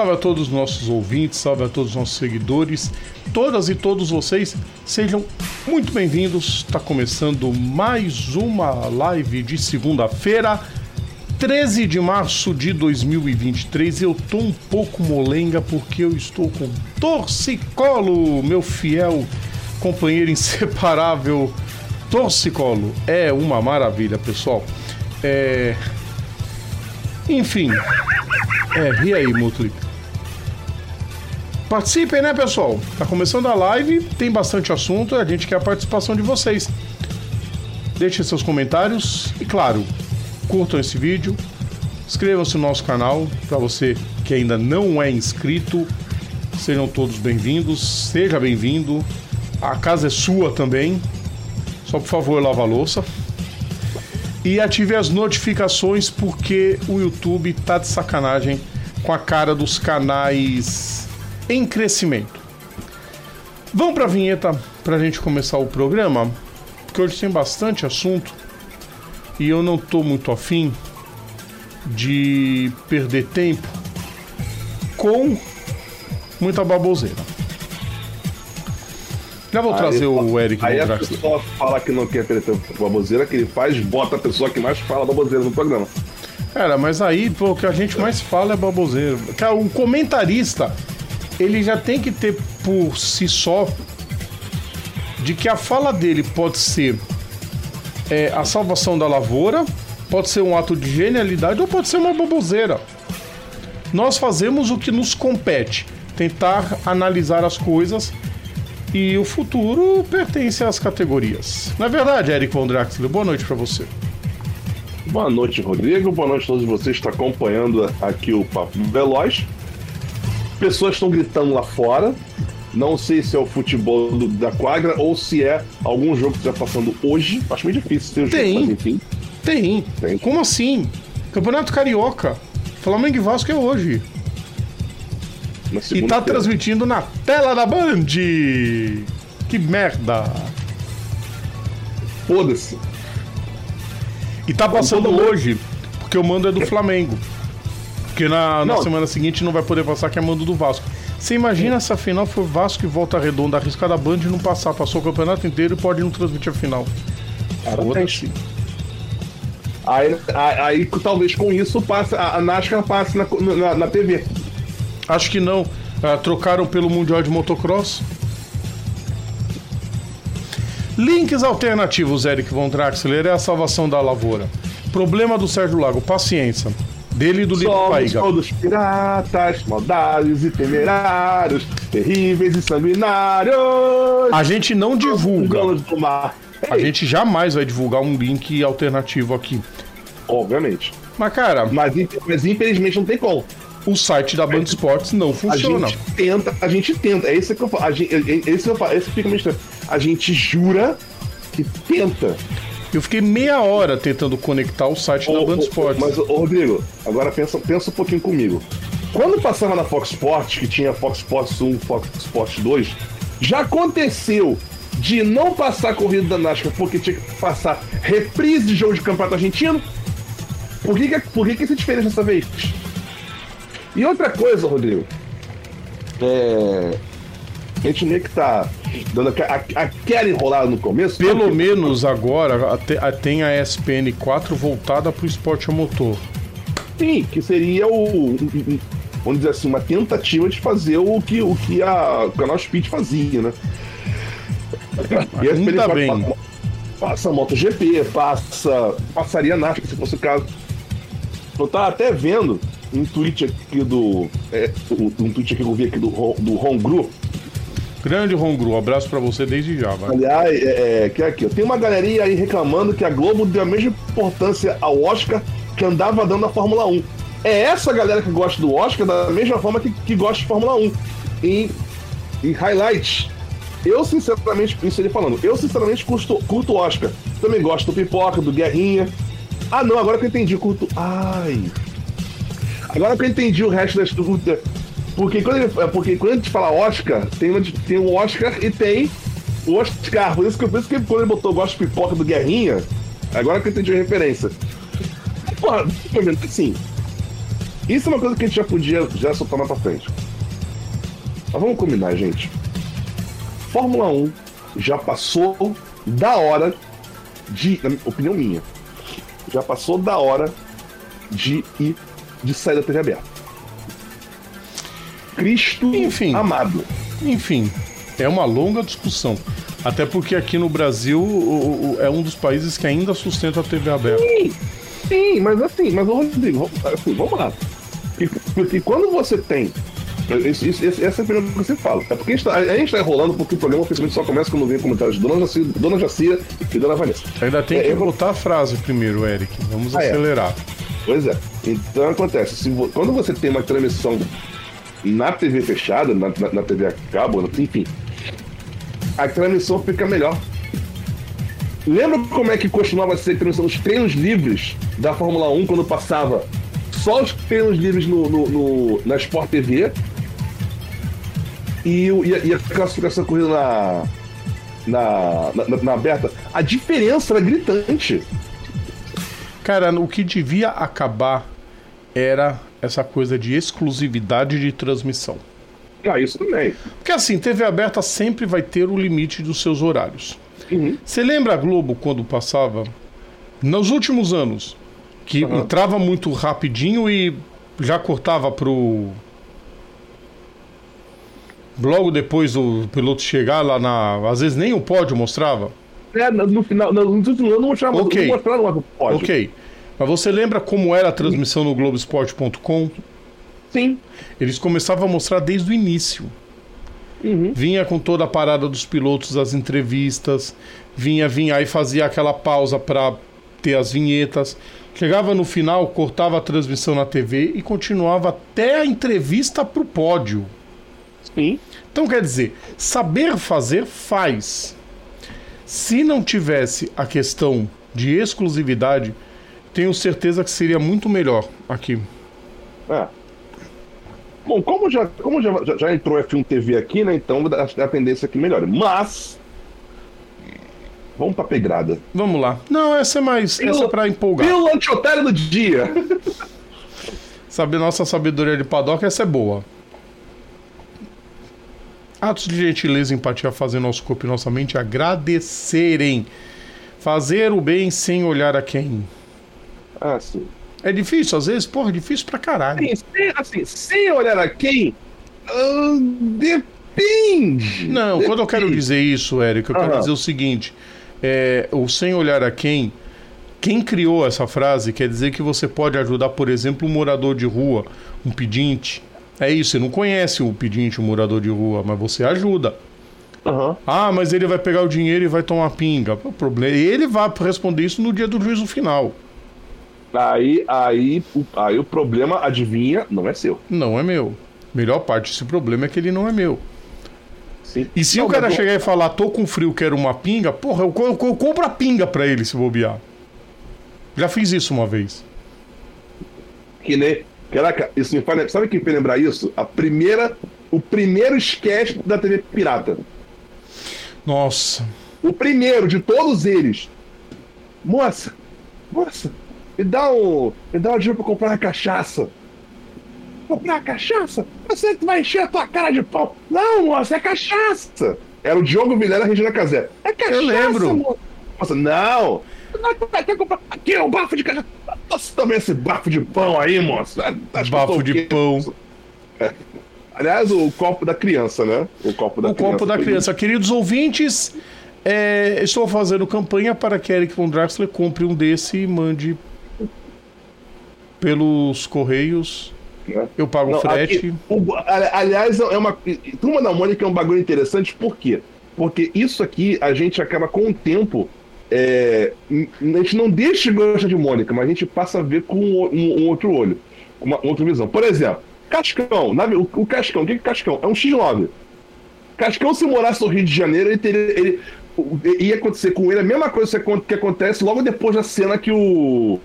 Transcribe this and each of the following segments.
Salve a todos os nossos ouvintes, salve a todos os nossos seguidores. Todas e todos vocês, sejam muito bem-vindos. Está começando mais uma live de segunda-feira, 13 de março de 2023. Eu tô um pouco molenga porque eu estou com Torcicolo, meu fiel companheiro inseparável. Torcicolo é uma maravilha, pessoal. É... Enfim. É, e aí, Mutli? Participem, né, pessoal? Tá começando a live, tem bastante assunto, a gente quer a participação de vocês. Deixem seus comentários e, claro, curtam esse vídeo, inscrevam-se no nosso canal para você que ainda não é inscrito. Sejam todos bem-vindos, seja bem-vindo. A casa é sua também. Só por favor, lava a louça. E ative as notificações porque o YouTube tá de sacanagem com a cara dos canais em crescimento. Vamos para a vinheta para a gente começar o programa, porque hoje tem bastante assunto e eu não tô muito afim de perder tempo com muita baboseira. Já vou aí trazer o Eric Aí a pessoa fala que não quer perder tempo com baboseira, que ele faz, bota a pessoa que mais fala baboseira no programa. Cara, mas aí pô, o que a gente mais fala é baboseira. Cara, um comentarista, ele já tem que ter por si só de que a fala dele pode ser é, a salvação da lavoura, pode ser um ato de genialidade ou pode ser uma baboseira. Nós fazemos o que nos compete, tentar analisar as coisas e o futuro pertence às categorias. Não é verdade, Eric Von Draxler? Boa noite para você. Boa noite, Rodrigo. Boa noite a todos vocês que estão acompanhando aqui o Papo Veloz. Pessoas estão gritando lá fora. Não sei se é o futebol do, da quadra ou se é algum jogo que está passando hoje. Acho meio difícil ter o Tem. jogo, mas enfim. Tem. Tem. Como assim? Campeonato Carioca. Flamengo e Vasco é hoje. E tá transmitindo na tela da Band. Que merda. Foda-se. E tá passando todo mundo- hoje, porque o mando é do Flamengo. Porque na, na semana seguinte não vai poder passar, que é mando do Vasco. Você imagina se a final for Vasco e volta redonda, arriscar da Band não passar. Passou o campeonato inteiro e pode não transmitir a final. Foda-se. Aí, aí, aí, talvez com isso passe, a, a NASCAR passe na, na, na TV. Acho que não. Ah, trocaram pelo Mundial de Motocross. Links alternativos, Eric Von Draxler, é a salvação da lavoura. Problema do Sérgio Lago, paciência. Dele e do Somos Paiga. todos piratas, maldados e temerários, terríveis e sanguinários. A gente não divulga. A gente jamais vai divulgar um link alternativo aqui. Obviamente. Mas, cara, Mas, mas infelizmente não tem como. o site da Band Esportes não A funciona. gente tenta, a gente tenta. É isso que eu falo. A gente, é- é- esse, que eu falo, esse fica meio estranho. A gente jura que tenta. Eu fiquei meia hora tentando conectar o site da Band Esportes. Mas, ô, Rodrigo, agora pensa, pensa um pouquinho comigo. Quando passava na Fox Sports, que tinha Fox Sports 1, Fox Sports 2, já aconteceu de não passar a corrida da NASCAR porque tinha que passar reprise de jogo de campeonato argentino? Por que, por que, que isso é diferente dessa vez? E outra coisa, Rodrigo. É. A gente meio que tá dando aquela enrolada no começo. Pelo porque- menos agora tem a ESPN 4 voltada pro esporte a motor. Sim, que seria o. Vamos dizer assim, uma tentativa de fazer o que, o que a, o canal Speed fazia, né? E a Ainda SPN bem. Passa, passa MotoGP, passa. Passaria NASCAR se fosse o caso. Eu tava até vendo um tweet aqui do. É, um, tweet aqui que eu vi aqui do, do Ron Gru. Grande Rongru, abraço pra você desde já, vai. Aliás, é, é, que é aqui, tem uma galerinha aí reclamando que a Globo deu a mesma importância ao Oscar que andava dando a Fórmula 1. É essa galera que gosta do Oscar da mesma forma que, que gosta de Fórmula 1. Em, em highlights. Eu, sinceramente, isso ele falando, eu sinceramente curto, curto Oscar. Também gosto do Pipoca, do Guerrinha. Ah, não, agora que eu entendi, curto. Ai. Agora que eu entendi o resto das tudo. Porque quando, ele, é porque quando a gente fala Oscar, tem, uma- tem o Oscar e tem o Oscar. Por isso que, por isso que quando ele botou Gosto de Pipoca do Guerrinha, agora que eu entendi a referência. Porra, assim, Isso é uma coisa que a gente já podia já soltar mais pra frente. Mas vamos combinar, gente. Fórmula 1 já passou da hora de, na opinião minha, já passou da hora de ir de sair da TV aberta. Cristo Enfim. amado. Enfim, é uma longa discussão. Até porque aqui no Brasil o- o- é um dos países que ainda sustenta a TV aberta. Sim, sim, mas assim, mas Rodrigo, vamos- assim, vamos lá. E- Porque quando você tem. Isso, isso, esse- essa é a primeira coisa que você fala. É porque a gente, tá, gente tá enrolando porque o programa oficialmente só começa quando vem comentários de Dona Jacira, Dona Jacira e Dona Vanessa. Ainda tem É, que eu botar a frase primeiro, Eric. Vamos Ah, é. acelerar. Pois é. Então acontece, se quando você tem uma transmissão na TV fechada, na, na, na TV a cabo, enfim, a transmissão fica melhor. Lembra como é que costumava ser transmissão dos treinos livres da Fórmula 1 quando passava só os treinos livres no, no- no- na Sport TV e, e, a, e a classificação corrida na, na, na, na aberta? A diferença era gritante. Cara, o que devia acabar era essa coisa de exclusividade de transmissão. Ah, isso também. Porque assim, TV aberta sempre vai ter o limite dos seus horários. Uhum. Você lembra a Globo quando passava? Nos últimos anos, que Aham. entrava muito rapidinho e já cortava pro. Logo depois do piloto chegar lá na. Às vezes nem o pódio mostrava. É, no final, no, último ano não mostraram, Ok. não mostraram uma pódio. Ok. Mas você lembra como era a transmissão no Globoesporte.com? Sim. Eles começavam a mostrar desde o início. Uhum. Vinha com toda a parada dos pilotos, as entrevistas, vinha, vinha, aí fazia aquela pausa para ter as vinhetas. Chegava no final, cortava a transmissão na TV e continuava até a entrevista pro pódio. Sim. Então quer dizer, saber fazer faz. Se não tivesse a questão de exclusividade, tenho certeza que seria muito melhor aqui. É. Bom, como já, como já, já, já entrou F1 TV aqui, né? Então que a tendência é que melhore. Mas. Vamos pra pedrada. Vamos lá. Não, essa é mais. Essa é pra empolgar. Pílula antiotária do dia. Saber nossa sabedoria de paddock, essa é boa. Atos de gentileza e empatia fazem nosso corpo e nossa mente agradecerem. Fazer o bem sem olhar a quem. Ah, sim. É difícil, às vezes, porra, é difícil pra caralho. Assim, sem, assim, sem olhar a quem. ah, depende. Não, quando eu quero Depende. dizer isso, Érico, eu quero Aham. dizer o seguinte: é, o sem olhar a quem. Quem criou essa frase quer dizer que você pode ajudar, por exemplo, um morador de rua, um pedinte. É isso, você não conhece o pedinte, o morador de rua, mas você ajuda. Aham. Ah, mas ele vai pegar o dinheiro e vai tomar pinga. O problema, ele vai responder isso no dia do juízo final. Aí, aí, o, aí o problema, adivinha, não é seu. Não é meu. Melhor parte desse problema é que ele não é meu. Sim. E se Não, o cara mas chegar e falar, tô com frio, quero uma pinga, porra, eu, eu, eu compro a pinga pra ele se bobear. Já fiz isso uma vez. Que nem. Caraca, isso me faz. Sabe quem fez lembrar isso? A primeira. O primeiro sketch da TV Pirata. Nossa. O primeiro de todos eles. Moça, moça, me dá um. Me dá um dinheiro pra comprar uma cachaça. Comprar uma cachaça? Você que vai encher a tua cara de pau. Não, moça, é cachaça. Era o Diogo Vilela Regina Casé. É cachaça. lembro. Moça, Moça, não. Aqui é um bafo de cachaça. Nossa, também esse bafo de pão aí, moça. Acho eu Bafo de pão. Aliás, o copo da criança, né? O copo da O criança. copo da criança. Queridos ouvintes, é, estou fazendo campanha para que Eric von Draxler compre um desse e mande pelos correios. Eu pago Não, frete. aqui, aliás, é uma. Turma da Mônica é um bagulho interessante, por quê? Porque isso aqui a gente acaba com o tempo. é, a gente não deixa de gostar de Mônica, mas a gente passa a ver com um, um- um outro olho, com uma outra visão. Por exemplo, Cascão, na- o, o Cascão, o que é Cascão? É um X9. Cascão, se morasse no Rio de Janeiro, ele teria. Ele, ia acontecer com ele a mesma coisa que acontece logo depois da cena que o.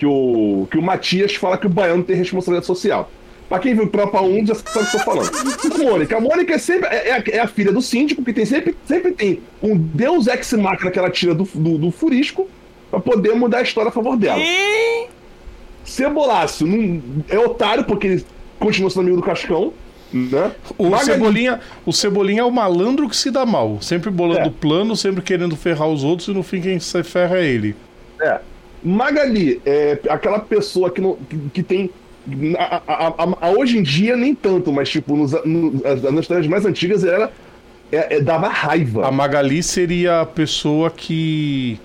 Que o, que o Matias fala que o baiano tem responsabilidade social. Pra quem viu Tropa 1 já sabe o que eu tô falando. A Mônica. A Mônica é sempre é, é a, é a filha do síndico, que tem sempre, sempre tem um deus ex machina que ela tira do, do, do furisco pra poder mudar a história a favor dela. Cebolácio não, é otário, porque ele continua sendo amigo do Cascão. Né? O, Cebolinha, o Cebolinha é o malandro que se dá mal. Sempre bolando é. plano, sempre querendo ferrar os outros e no fim quem se ferra é ele. É. Magali é aquela pessoa que, não, que, que tem. A, a, a, hoje em dia, nem tanto, mas tipo, nos, no, nas histórias mais antigas era. É, é, dava raiva. A Magali seria a pessoa que.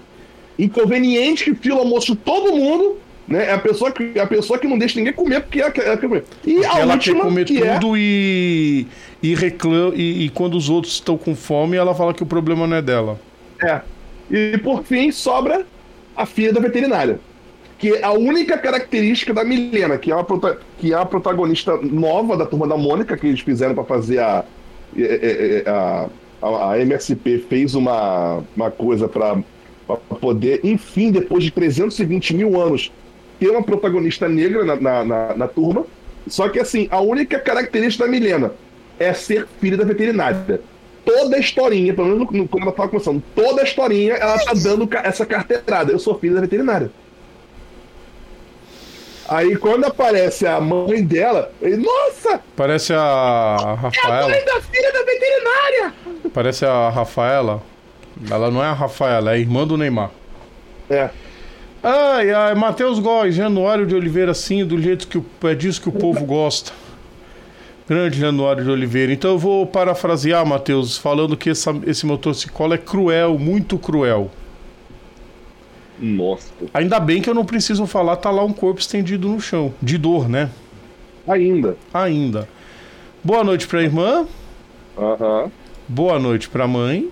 Inconveniente que fila almoço todo mundo né? É a pessoa que, a pessoa que não deixa ninguém comer porque ela quer, comer. E porque a ela última, quer comer que é tudo é... e, e reclama. E, e, quando os outros estão com fome, ela fala que o problema não é dela. É. E por fim, sobra a filha da veterinária. Que é a única característica da Milena, que é, uma, que é a protagonista nova da turma da Mônica, que eles fizeram para fazer a, a, a, a, MSP fez uma, uma coisa para poder, enfim, depois de 320 mil anos, ter uma protagonista negra na, na, na, na turma. Só que, assim, a única característica da Milena é ser filha da veterinária. Toda a historinha, pelo menos quando ela tava começando, toda a historinha ela tá dando essa carteirada. Eu sou filha da veterinária. Aí quando aparece a mãe dela, ele, nossa! Parece a Rafaela. É a mãe da filha da veterinária! Parece a Rafaela. Ela não é a Rafaela, é a irmã do Neymar. É. Ai, ai, Matheus Góes, Januário de Oliveira, sim, do jeito que o, é disso que o povo gosta. Grande Januário de Oliveira. Então eu vou parafrasear, Matheus, falando que essa, esse motociclo é cruel, muito cruel. Nossa. Ainda bem que eu não preciso falar, tá lá um corpo estendido no chão. De dor, né? Ainda. Ainda. Boa noite pra irmã. Aham. Uhum. Boa noite pra mãe.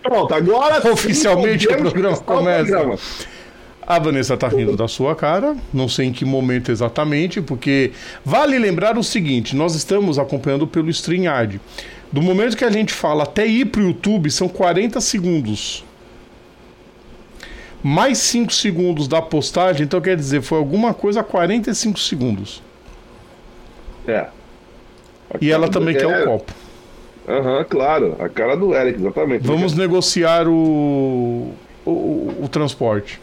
Pronto, agora Oficialmente o programa começa. O programa. A Vanessa tá rindo da sua cara, não sei em que momento exatamente, porque vale lembrar o seguinte: nós estamos acompanhando pelo StreamYard. Do momento que a gente fala até ir pro YouTube, são 40 segundos. Mais 5 segundos da postagem, então quer dizer, foi alguma coisa a 45 segundos. É. E ela também é... quer o copo. Aham, uhum, claro. A cara do Eric, exatamente. Vamos negociar o, o, o transporte.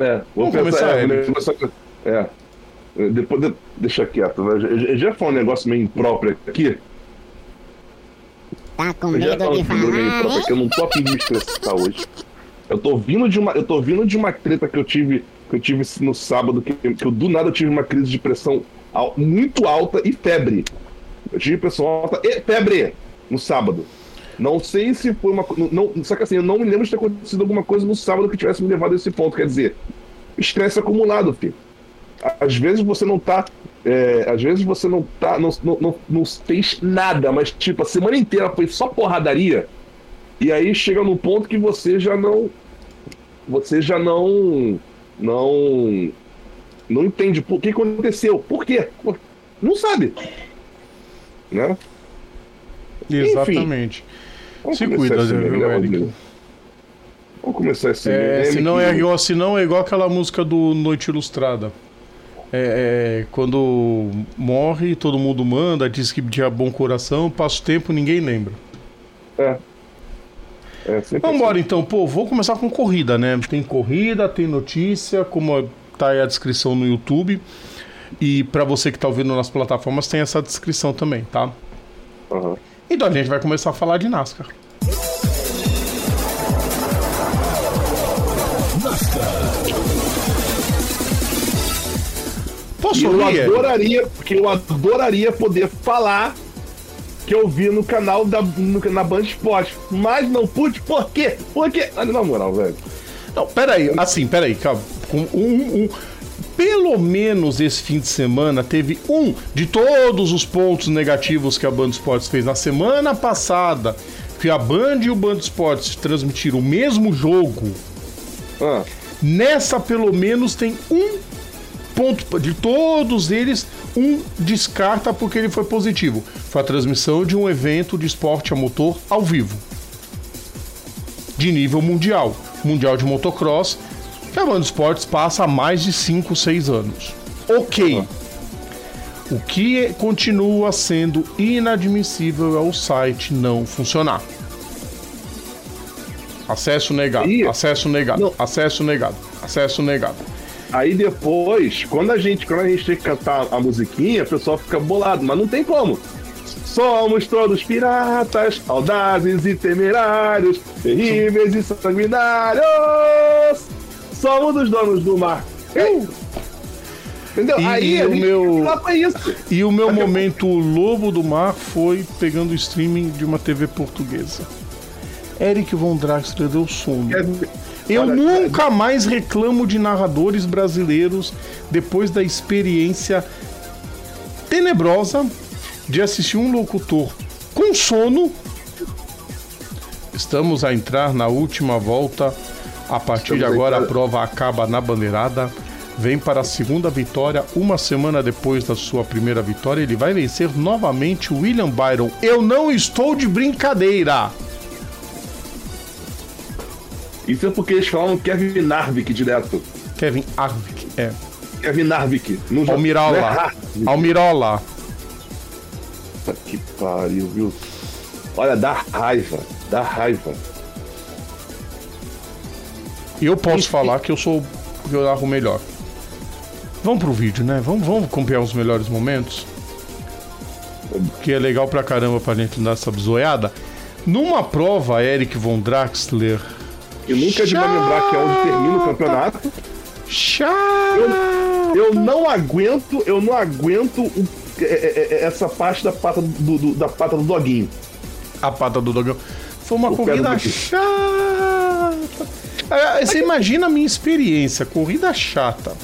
É, vou Vamos pensar, começar, é, começar, é. Depois, de, deixa quieto. Né? Já foi um negócio meio impróprio aqui. Tá com medo de falar, meio impróprio, que eu não tô afim de me estressar hoje. Eu tô vindo de uma, eu tô vindo de uma treta que eu tive, que eu tive no sábado, que, que eu do nada tive uma crise de pressão muito alta e febre. Eu tive pressão alta e febre no sábado. Não sei se foi uma. Não, só que assim, eu não me lembro de ter acontecido alguma coisa no sábado que tivesse me levado a esse ponto. Quer dizer, estresse acumulado, filho. Às vezes você não tá. É, às vezes você não tá. Não, não, não, não fez nada, mas tipo, a semana inteira foi só porradaria. E aí chega num ponto que você já não. Você já não. Não. Não entende o que aconteceu. Por quê? Não sabe. Né? Exatamente. Enfim. Vamos Se cuida, assim, viu, né, Eric? Vamos começar assim. É, se, não é igual, se não é igual aquela música do Noite Ilustrada. É, é, quando morre, todo mundo manda, diz que tinha bom coração, passa o tempo, ninguém lembra. É. é Vamos embora assim. então, pô, vou começar com corrida, né? Tem corrida, tem notícia, como tá aí a descrição no YouTube. E para você que tá ouvindo nas plataformas, tem essa descrição também, tá? Uhum. Então a gente vai começar a falar de NASCAR. Posso eu adoraria, porque eu adoraria poder falar que eu vi no canal da no, na Band Esporte, mas não pude, por quê? Porque, na moral, velho. Não, peraí, assim, peraí, calma. Um, um, um, pelo menos esse fim de semana teve um de todos os pontos negativos que a Band Esportes fez na semana passada, que a Band e o Band Esportes transmitiram o mesmo jogo. Ah. Nessa, pelo menos, tem um ponto de todos eles, um descarta porque ele foi positivo. Foi a transmissão de um evento de esporte a motor ao vivo. De nível mundial. Mundial de motocross Band Esportes passa há mais de 5, 6 anos. Ok. O que continua sendo inadmissível é o site não funcionar. Acesso negado, acesso negado, acesso negado, acesso negado. Aí depois, quando a gente, quando a gente tem que cantar a musiquinha, o pessoal fica bolado, mas não tem como. Somos todos piratas, audazes e temerários, terríveis e sanguinários. Somos os donos do mar. Entendeu? E, Aí e o meu e o meu momento lobo do mar foi pegando o streaming de uma TV portuguesa. Eric von Draxler deu sono. Quer- Eu Olha, nunca mais reclamo de narradores brasileiros depois da experiência tenebrosa de assistir um locutor com sono. Estamos a entrar na última volta. A partir de Estamos agora a prova acaba na bandeirada. Vem para a segunda vitória. Uma semana depois da sua primeira vitória, ele vai vencer novamente o William Byron. Eu não estou de brincadeira. Isso é porque eles falam Kevin Narvik direto. Kevin Arvik, é. Kevin Narvik. Não já- não é Almirola. Harvick. Almirola. Puta que pariu, viu? Olha, dá raiva. Dá raiva. E eu posso falar que eu sou que eu narro melhor. Vamos pro vídeo, né? Vamos, vamos acompanhar os melhores momentos. Que é legal pra caramba pra gente dar essa zoiada. Numa prova, Eric von Draxler. E nunca é de lembrar que é onde termina o campeonato. Chato! Eu não aguento, eu não aguento o- é- é- é- essa parte da pata do, do- da pata do doguinho. A pata do dogão. Foi uma O corrida chata. Ah, Você imagina a minha experiência, corrida chata.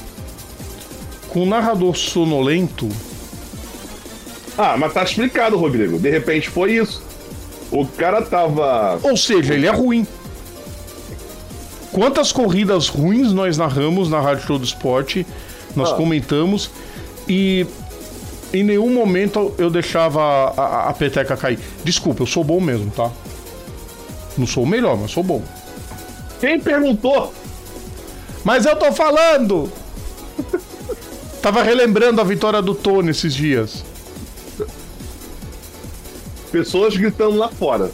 Com um narrador sonolento. Ah, mas tá explicado, Rodrigo. De repente foi isso. O cara tava. Ou seja, ele é ruim. Quantas corridas ruins nós narramos na Rádio Todo Esporte, nós Ah. comentamos e em nenhum momento eu deixava a, a- a peteca cair. Desculpa, eu sou bom mesmo, tá? Não sou o melhor, mas sou bom. Quem perguntou? Mas eu tô falando! Tava relembrando a vitória do Tony esses dias. Pessoas gritando lá fora.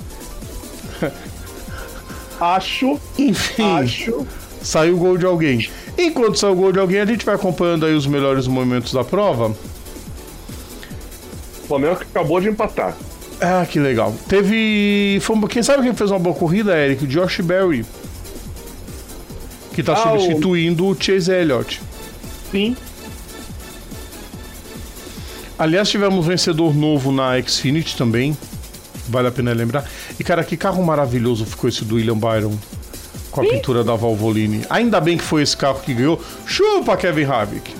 Acho, Enfim, acho. saiu o gol de alguém. Enquanto sai o gol de alguém, a gente vai acompanhando aí os melhores momentos da prova. O Flamengo acabou de empatar. Ah, que legal. Teve. Foi, quem sabe quem fez uma boa corrida, Eric? Josh Berry. Que tá Ah, o- substituindo o Chase Elliott. Sim. Aliás, tivemos vencedor novo na Xfinity também. Vale a pena lembrar. E, cara, que carro maravilhoso ficou esse do William Byron. Com a pintura da Valvoline. Ainda bem que foi esse carro que ganhou. Chupa, Kevin Harvick.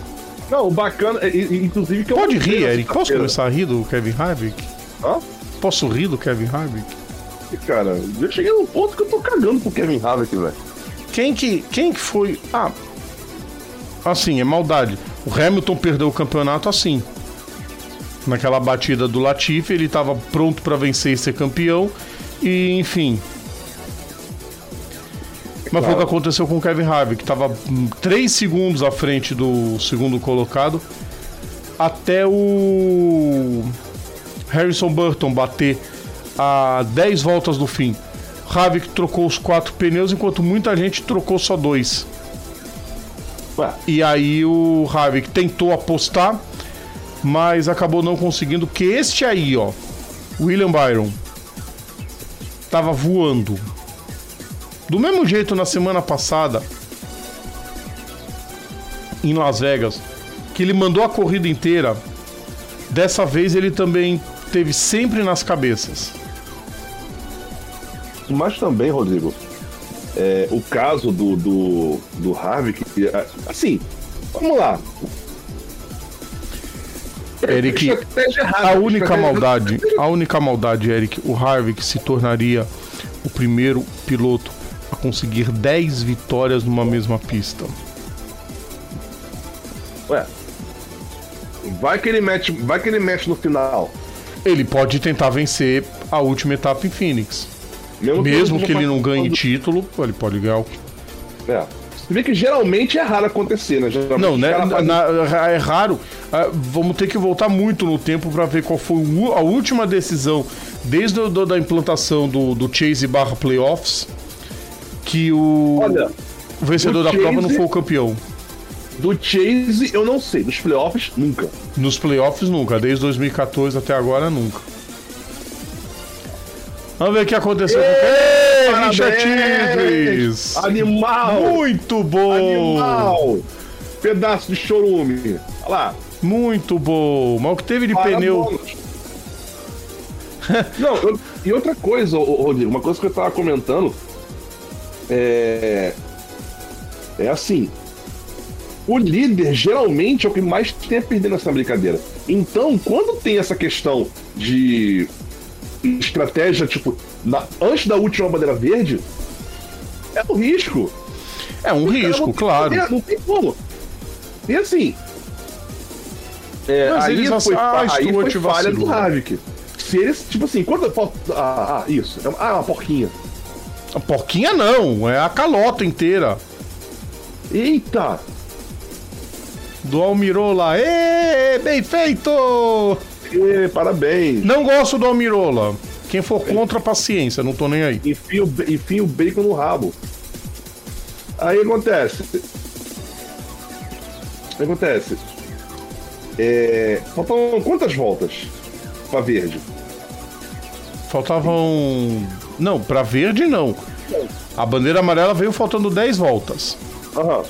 Não, o bacana, é, inclusive que eu Pode rir, Eric. Posso começar a rir do Kevin Harvick? Hã? Posso rir do Kevin Harvick? Cara, eu cheguei num ponto que eu tô cagando pro Kevin Harvick, velho. Quem que, quem que foi. Ah, assim, é maldade. O Hamilton perdeu o campeonato assim. Naquela batida do Latifi, ele estava pronto para vencer e ser campeão. E, enfim. Mas foi o que aconteceu com o Kevin Harvick, que estava 3 segundos à frente do segundo colocado. Até o Harrison Burton bater a 10 voltas do fim. Harvick trocou os quatro pneus, enquanto muita gente trocou só dois. Ué, E aí o Harvick tentou apostar, mas acabou não conseguindo, porque este aí, ó, William Byron, tava voando. Do mesmo jeito na semana passada, em Las Vegas, que ele mandou a corrida inteira, dessa vez ele também teve sempre nas cabeças. Mas também, Rodrigo, é, o caso do, do, do Harvick, é, assim, vamos lá. Eric, A única maldade, a única maldade, Eric, o Harvick se tornaria o primeiro piloto a conseguir 10 vitórias numa mesma pista. Ué, vai que ele mete, vai que ele mete no final. Ele pode tentar vencer a última etapa em Phoenix. Mesmo que ele não ganhe título, ele pode ganhar o. É. Você vê que geralmente é raro acontecer, né? Geralmente Não, né? fazem- na- é raro. Ah, vamos ter que voltar muito no tempo para ver qual foi o- a última decisão, desde a da implantação do, do Chase barra playoffs, que o, Olha, o vencedor o da prova não Chase- foi o campeão. Do Chase, eu não sei. Dos playoffs, nunca. Nos playoffs, nunca. Desde 2014 até agora, nunca. Vamos ver o que aconteceu Ei, Richard Tigres. Animal! Muito bom! Animal! Pedaço de chorume. Olha lá. Muito bom. Mas o que teve de Para pneu. Não, eu, e outra coisa, Rodrigo, uma coisa que eu tava comentando é. É assim. O líder geralmente é o que mais tem a perder nessa brincadeira. Então, quando tem essa questão de estratégia, tipo, na, antes da última bandeira verde, é um risco. É um risco, claro. não tem como. E assim. É, aí, foi, ah, aí foi falha do Havik. Se eles, tipo assim, quando. Ah, ah, isso. É ah, uma porquinha. A porquinha não, é a calota inteira. Eita! Do Almirola. Ê, bem feito! Ê, parabéns! Não gosto do Almirola. Quem for contra, paciência, não tô nem aí. Enfia o, enfia o bacon no rabo. Aí acontece. Acontece. É, faltam quantas voltas pra verde? Faltavam. Não, pra verde não. A bandeira amarela veio faltando 10 voltas. Aham.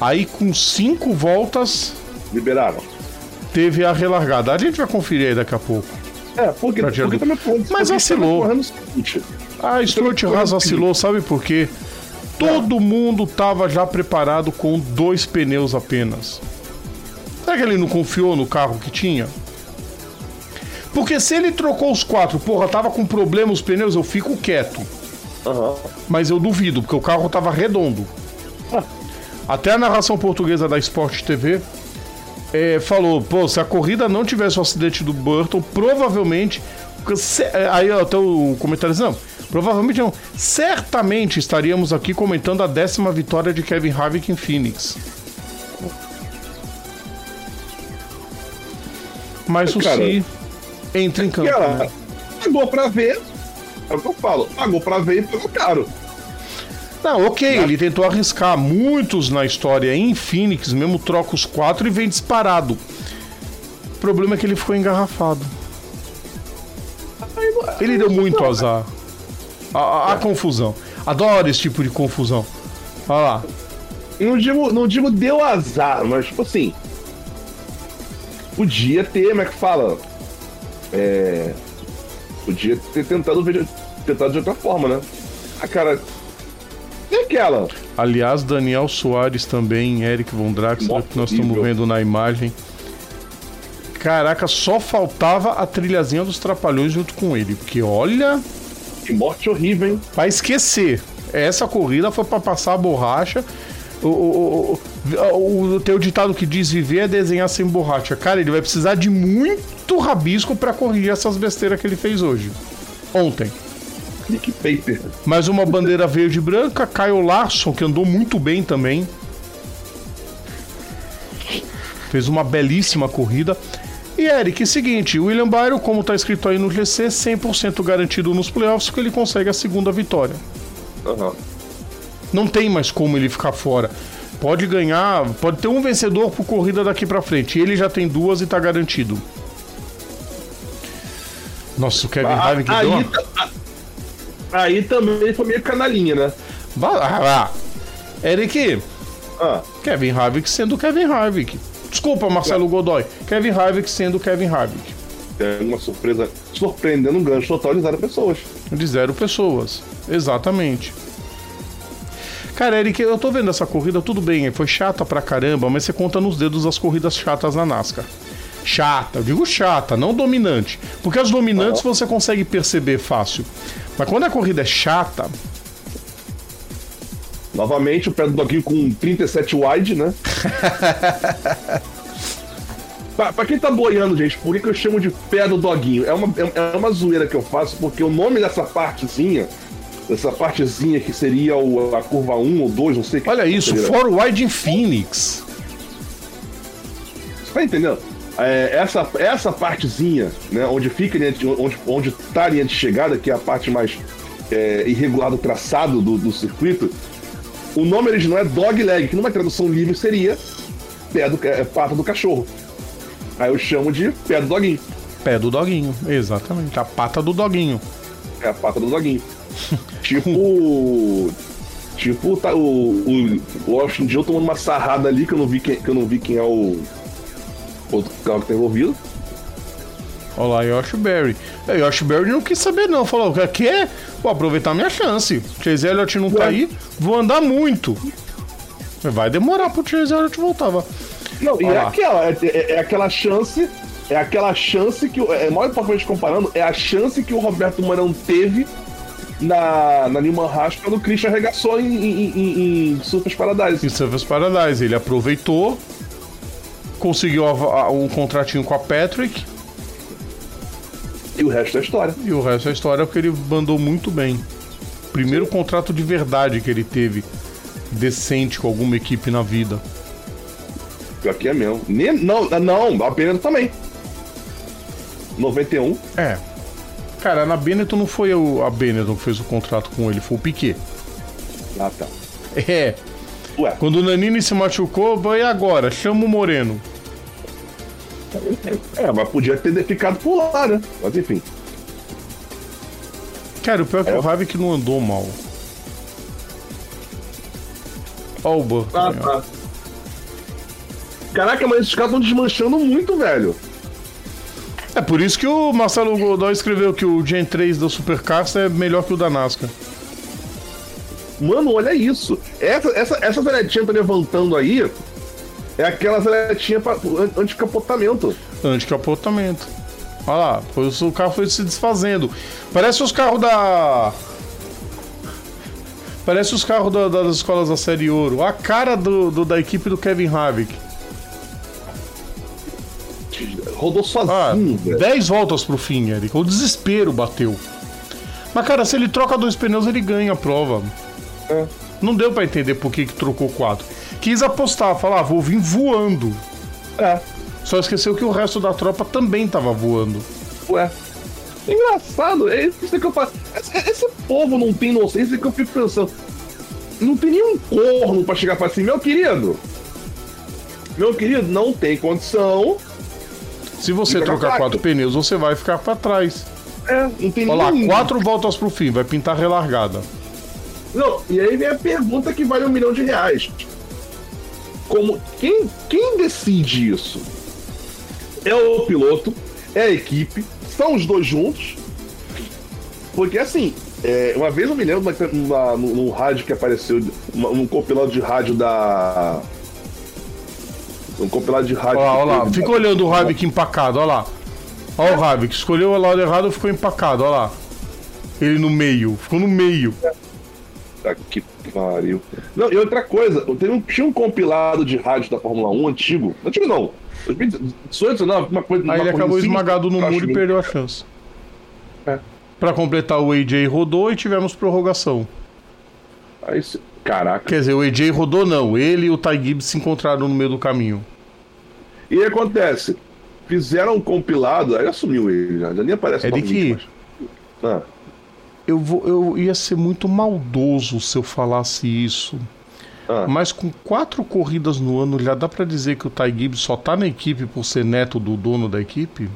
Aí com 5 voltas. Liberaram. Teve a relargada. A gente vai conferir aí daqui a pouco. É, porque, porque também pode Mas vacilou. A Stuart Haas vacilou, sabe por quê? Todo mundo tava já preparado com dois pneus apenas. Será que ele não confiou no carro que tinha? Porque se ele trocou os quatro, porra, tava com problema os pneus, eu fico quieto. Uhum. Mas eu duvido, porque o carro tava redondo. Ah. Até a narração portuguesa da Sport TV é, falou: pô, se a corrida não tivesse o acidente do Burton, provavelmente. Aí até o comentário não. Provavelmente não. Certamente estaríamos aqui comentando a décima vitória de Kevin Harvick em Phoenix. Mas o Cara, Si entra em campo. Cara, né? Pagou pra ver. É o que eu falo. Pagou pra ver e pagou caro. Não, ok, ele tentou arriscar muitos na história em Phoenix, mesmo troca os quatro e vem disparado. O problema é que ele ficou engarrafado. Ele deu muito azar. A, a, a confusão. Adoro esse tipo de confusão. Olha lá. Não digo, não digo deu azar, mas tipo assim. Podia ter, como é que fala? É. Podia ter tentado, tentado de outra forma, né? A ah, cara, e aquela? Aliás, Daniel Soares também, Eric Von Draxler, que nós estamos vendo na imagem. Caraca, só faltava a trilhazinha dos Trapalhões junto com ele. Porque olha. Que morte horrível, hein? Pra esquecer. Essa corrida foi para passar a borracha. O, o, o, o, teu ditado que diz viver é desenhar sem borracha. Cara, ele vai precisar de muito rabisco para corrigir essas besteiras que ele fez hoje. Ontem. Click Paper. Mais uma bandeira verde e branca, Kyle Larson, que andou muito bem também. Fez uma belíssima corrida. E Eric, seguinte, William Byron, como está escrito aí no GC, 100% garantido nos playoffs, que ele consegue a segunda vitória. Uhum. Não tem mais como ele ficar fora. Pode ganhar, pode ter um vencedor por corrida daqui para frente. Ele já tem duas e está garantido. Nossa, o Kevin ah, Harvick deu uma... Aí também foi meio canalinha, né? Vai lá. Eric. Ah. Kevin Harvick sendo Kevin Harvick. Desculpa, Marcelo Godoy. Kevin Harvick sendo Kevin Harvick. É uma surpresa surpreendendo um gancho total de zero pessoas. De zero pessoas. Exatamente. Cara, Eric, eu tô vendo essa corrida, tudo bem, foi chata pra caramba, mas você conta nos dedos as corridas chatas na NASCAR. Chata, eu digo chata, não dominante. Porque as dominantes você consegue perceber fácil. Mas quando a corrida é chata. Novamente o pé do Doguinho com 37 wide, né? pra, pra, quem tá boiando, gente, por que, que eu chamo de pé do Doguinho? É uma, é, é uma zoeira que eu faço, porque o nome dessa partezinha essa partezinha que seria o, a curva 1 ou 2, não sei que Olha isso, seria. for wide in Phoenix. Você tá entendendo? É, essa, essa partezinha, né, onde fica onde, onde tá a linha de chegada, que é a parte mais é, irregular do traçado do, do circuito, o nome original é dog leg, que numa tradução livre seria pé do, é, pata do cachorro. Aí eu chamo de pé do doguinho. Pé do doguinho, exatamente. A pata do doguinho. É a pata do doguinho. tipo. Tipo, tá, o, o, o Austin Joe tomando uma sarrada ali que eu não vi quem, que eu não vi quem é o outro carro que tá envolvido. Olha lá, Yoshi Berry. É, Yoshi Berry não quis saber, não. Falou, quer? Vou aproveitar minha chance. Chase Elliott não tá aí, vou andar muito. Vai demorar pro Chase Elliott voltar, vai. Não, e é aquela, é, é, é, aquela chance, é aquela chance que, é mais importante comparando, é a chance que o Roberto Mourão teve na, na Newman Haas quando o Christian arregaçou em, em, em, em Surfers Paradise. Em Surfers Paradise, ele aproveitou, conseguiu um contratinho com a Patrick, e o resto é história. E o resto é história porque ele mandou muito bem. Primeiro Sim. contrato de verdade que ele teve, decente com alguma equipe na vida. Pior que é mesmo. Nem, não, não, a Benetton também. 91. É. Cara, na Benetton não foi a Benetton que fez o contrato com ele, foi o Piquet. Ah, tá. É. Ué. Quando o Nanini se machucou, vai agora, chama o Moreno. É, mas podia ter ficado por lá, né? Mas enfim. Cara, o pior é que é. o que não andou mal. Ó o Burton. Ah, tá. Caraca, mas esses caras estão desmanchando muito, velho. É por isso que o Marcelo Godoy escreveu que o Gen 3 da Supercars é melhor que o da NASCAR. Mano, olha isso. Essa, essa, essa veretinha tá levantando aí é aquela zeletinha para anticapotamento. Anticapotamento. Olha lá, o carro foi se desfazendo. Parece os carros da. Parece os carros da, das escolas da série Ouro. A cara do, do da equipe do Kevin Havik. Rodou sozinho, ah, 10 voltas pro fim, Eric. O desespero bateu. Mas, cara, se ele troca dois pneus, ele ganha a prova. É. Não deu para entender por que, que trocou quatro quis apostar, falar, ah, vou vir voando. É. Só esqueceu que o resto da tropa também tava voando. Ué. Engraçado, é isso que eu faço. Esse, esse povo não tem noção, isso que eu fico pensando. Não tem nenhum corno pra chegar e falar assim, meu querido. Meu querido, não tem condição. Se você trocar quatro pneus, você vai ficar para trás. É, não tem Olha lá, quatro voltas pro fim, vai pintar relargada. Não, e aí vem a pergunta que vale um milhão de reais como quem, quem decide isso? É o piloto, é a equipe, são os dois juntos. Porque assim, é, uma vez eu me lembro numa, no, no, rádio que apareceu, um compilado de rádio da. Um compilado de rádio. Olha lá, olha lá. Fica olhando o Rabbit empacado, olha lá. Olha o Rabbit, escolheu o lado errado ficou empacado, olha lá. Ele no meio, ficou no meio. Tá que pariu. Não, e outra coisa, um, tinha um compilado de rádio da Fórmula 1 antigo. Antigo não. 2018, não, uma coisa. Aí ele acabou esmagado no muro e perdeu a chance. É. Pra completar, o AJ rodou e tivemos prorrogação. Aí, caraca. Quer dizer, o AJ rodou não. Ele e o Ty Gibbs se encontraram no meio do caminho. E acontece, fizeram um compilado, aí assumiu ele já, já nem aparece É de que? Ah eu, vou, eu ia ser muito maldoso se eu falasse isso. Ah. Mas com quatro corridas no ano, já dá para dizer que o Ty Gibbs só tá na equipe por ser neto do dono da equipe?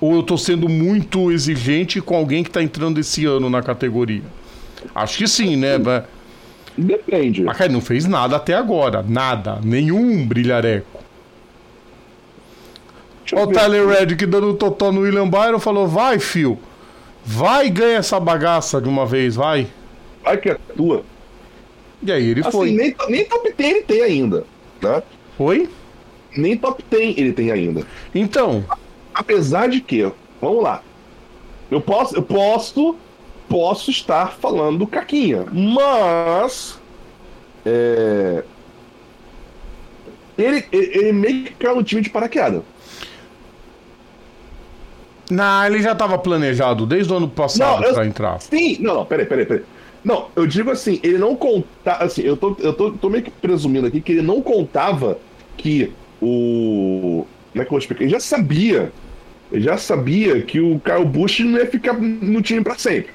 Ou eu tô sendo muito exigente com alguém que tá entrando esse ano na categoria? Acho que sim, né? Depende. Mas cara, não fez nada até agora. Nada. Nenhum brilhareco. Olha o Tyler Reddick dando um totó no William Byron falou: vai, fio. Vai ganha essa bagaça de uma vez, vai. Vai que é tua. E aí ele assim, foi. Nem, nem top 10 ele tem ainda, né? Foi? Nem top 10 ele tem ainda. Então. Apesar de que, vamos lá. Eu posso, eu posso, posso estar falando caquinha, mas é, ele, ele, ele meio que caiu no time de paraquedas. Não, ele já estava planejado desde o ano passado para entrar. Sim, não, não, peraí, peraí, peraí. Não, eu digo assim, ele não contava. Assim, eu tô, eu tô, tô meio que presumindo aqui que ele não contava que o. Como é que eu vou explicar? Ele já sabia. Ele já sabia que o Kyle Busch não ia ficar no time para sempre.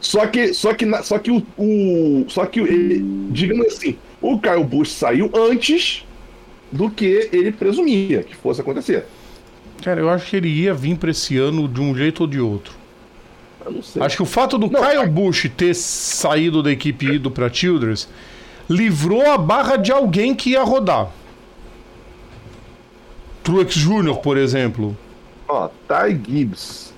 Só que, só que, só que o, o só que ele, digamos assim, O Kyle Busch saiu antes do que ele presumia que fosse acontecer. Cara, eu acho que ele ia vir para esse ano de um jeito ou de outro. Eu não sei. Acho que o fato do Não, Kyle é- Busch ter saído da equipe e ido para Childress livrou a barra de alguém que ia rodar. Truex Jr., por exemplo. Ó, Ty Gibbs.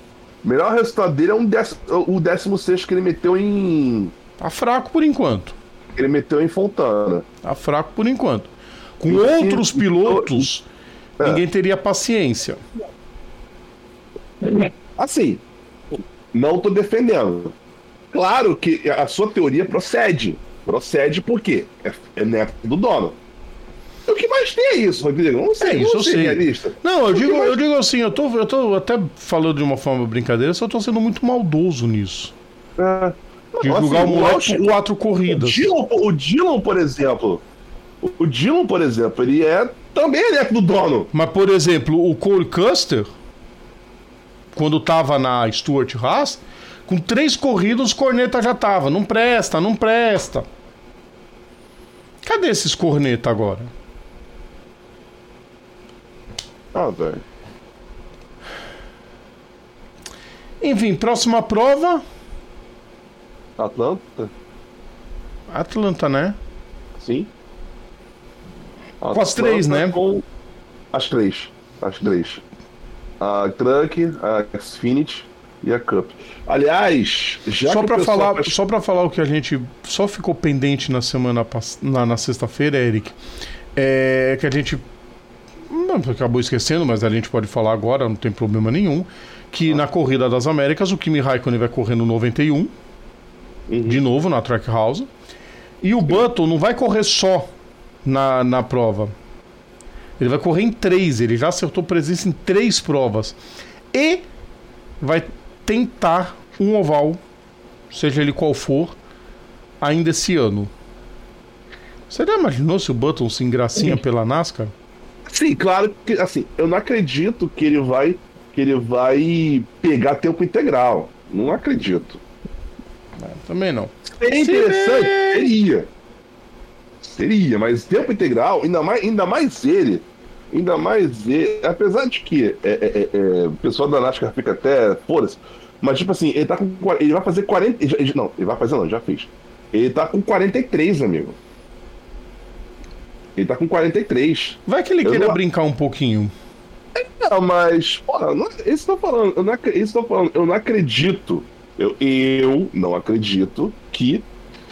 O melhor resultado dele é um décimo, o 16 que ele meteu em. Tá fraco por enquanto. ele meteu em Fontana. Tá fraco por enquanto. Com E- outros pilotos. Ninguém teria paciência. Assim, não tô defendendo. Claro que a sua teoria procede. Procede porque é, é neto do dono. O que mais tem é isso, Rodrigo? Não sei, É isso, não eu sei realista. Não, eu O digo, mais- eu digo assim, eu tô, eu tô até falando de uma forma brincadeira, só tô sendo muito maldoso nisso. É. De Não, julgar o moleque o- por quatro O corridas. Dillon, o Dillon, por exemplo. O Dillon, por exemplo, ele é também é neto do dono. Mas, por exemplo, o Cole Custer, quando tava na Stuart Haas, com três corridas, corneta já tava. Não presta, não presta. Cadê esses corneta agora? Ah, velho. Enfim, próxima prova, Atlanta? Atlanta, né? Sim. Com as três, né? Com as três. As três. A Truck, a Xfinity e a Cup. Aliás, já só pessoal falar, só para falar o que a gente só ficou pendente na semana na, na sexta-feira, Eric, é que a gente não, acabou esquecendo, mas a gente pode falar agora, não tem problema nenhum, que na corrida das Américas o Kimi Raikkonen vai correr no 91, Uhum. de novo na Trackhouse, e o Button não vai correr só na, na prova. Ele vai correr em três, ele já acertou presença em três provas. E vai tentar um oval, seja ele qual for, ainda esse ano. Você já imaginou se o Button se engracinha pela NASCAR? Sim, claro que assim, eu não acredito que ele vai que ele vai pegar tempo integral. Não acredito. Também não. Se interessante? Seria. Seria, mas tempo integral, ainda mais, ainda mais ele. Ainda mais ele. Apesar de que é, é, é, é, o pessoal da NASCAR fica até. Foda-se. Mas, tipo assim, ele tá com. Ele vai fazer 40. ele não, ele vai fazer não, já fez. Ele tá com 43, amigo. Ele tá com 43. Vai que ele Eu queira não- brincar um pouquinho. Não, mas, porra, não, isso tô falando, eu não, isso tô falando, eu não acredito. Eu, eu não acredito que.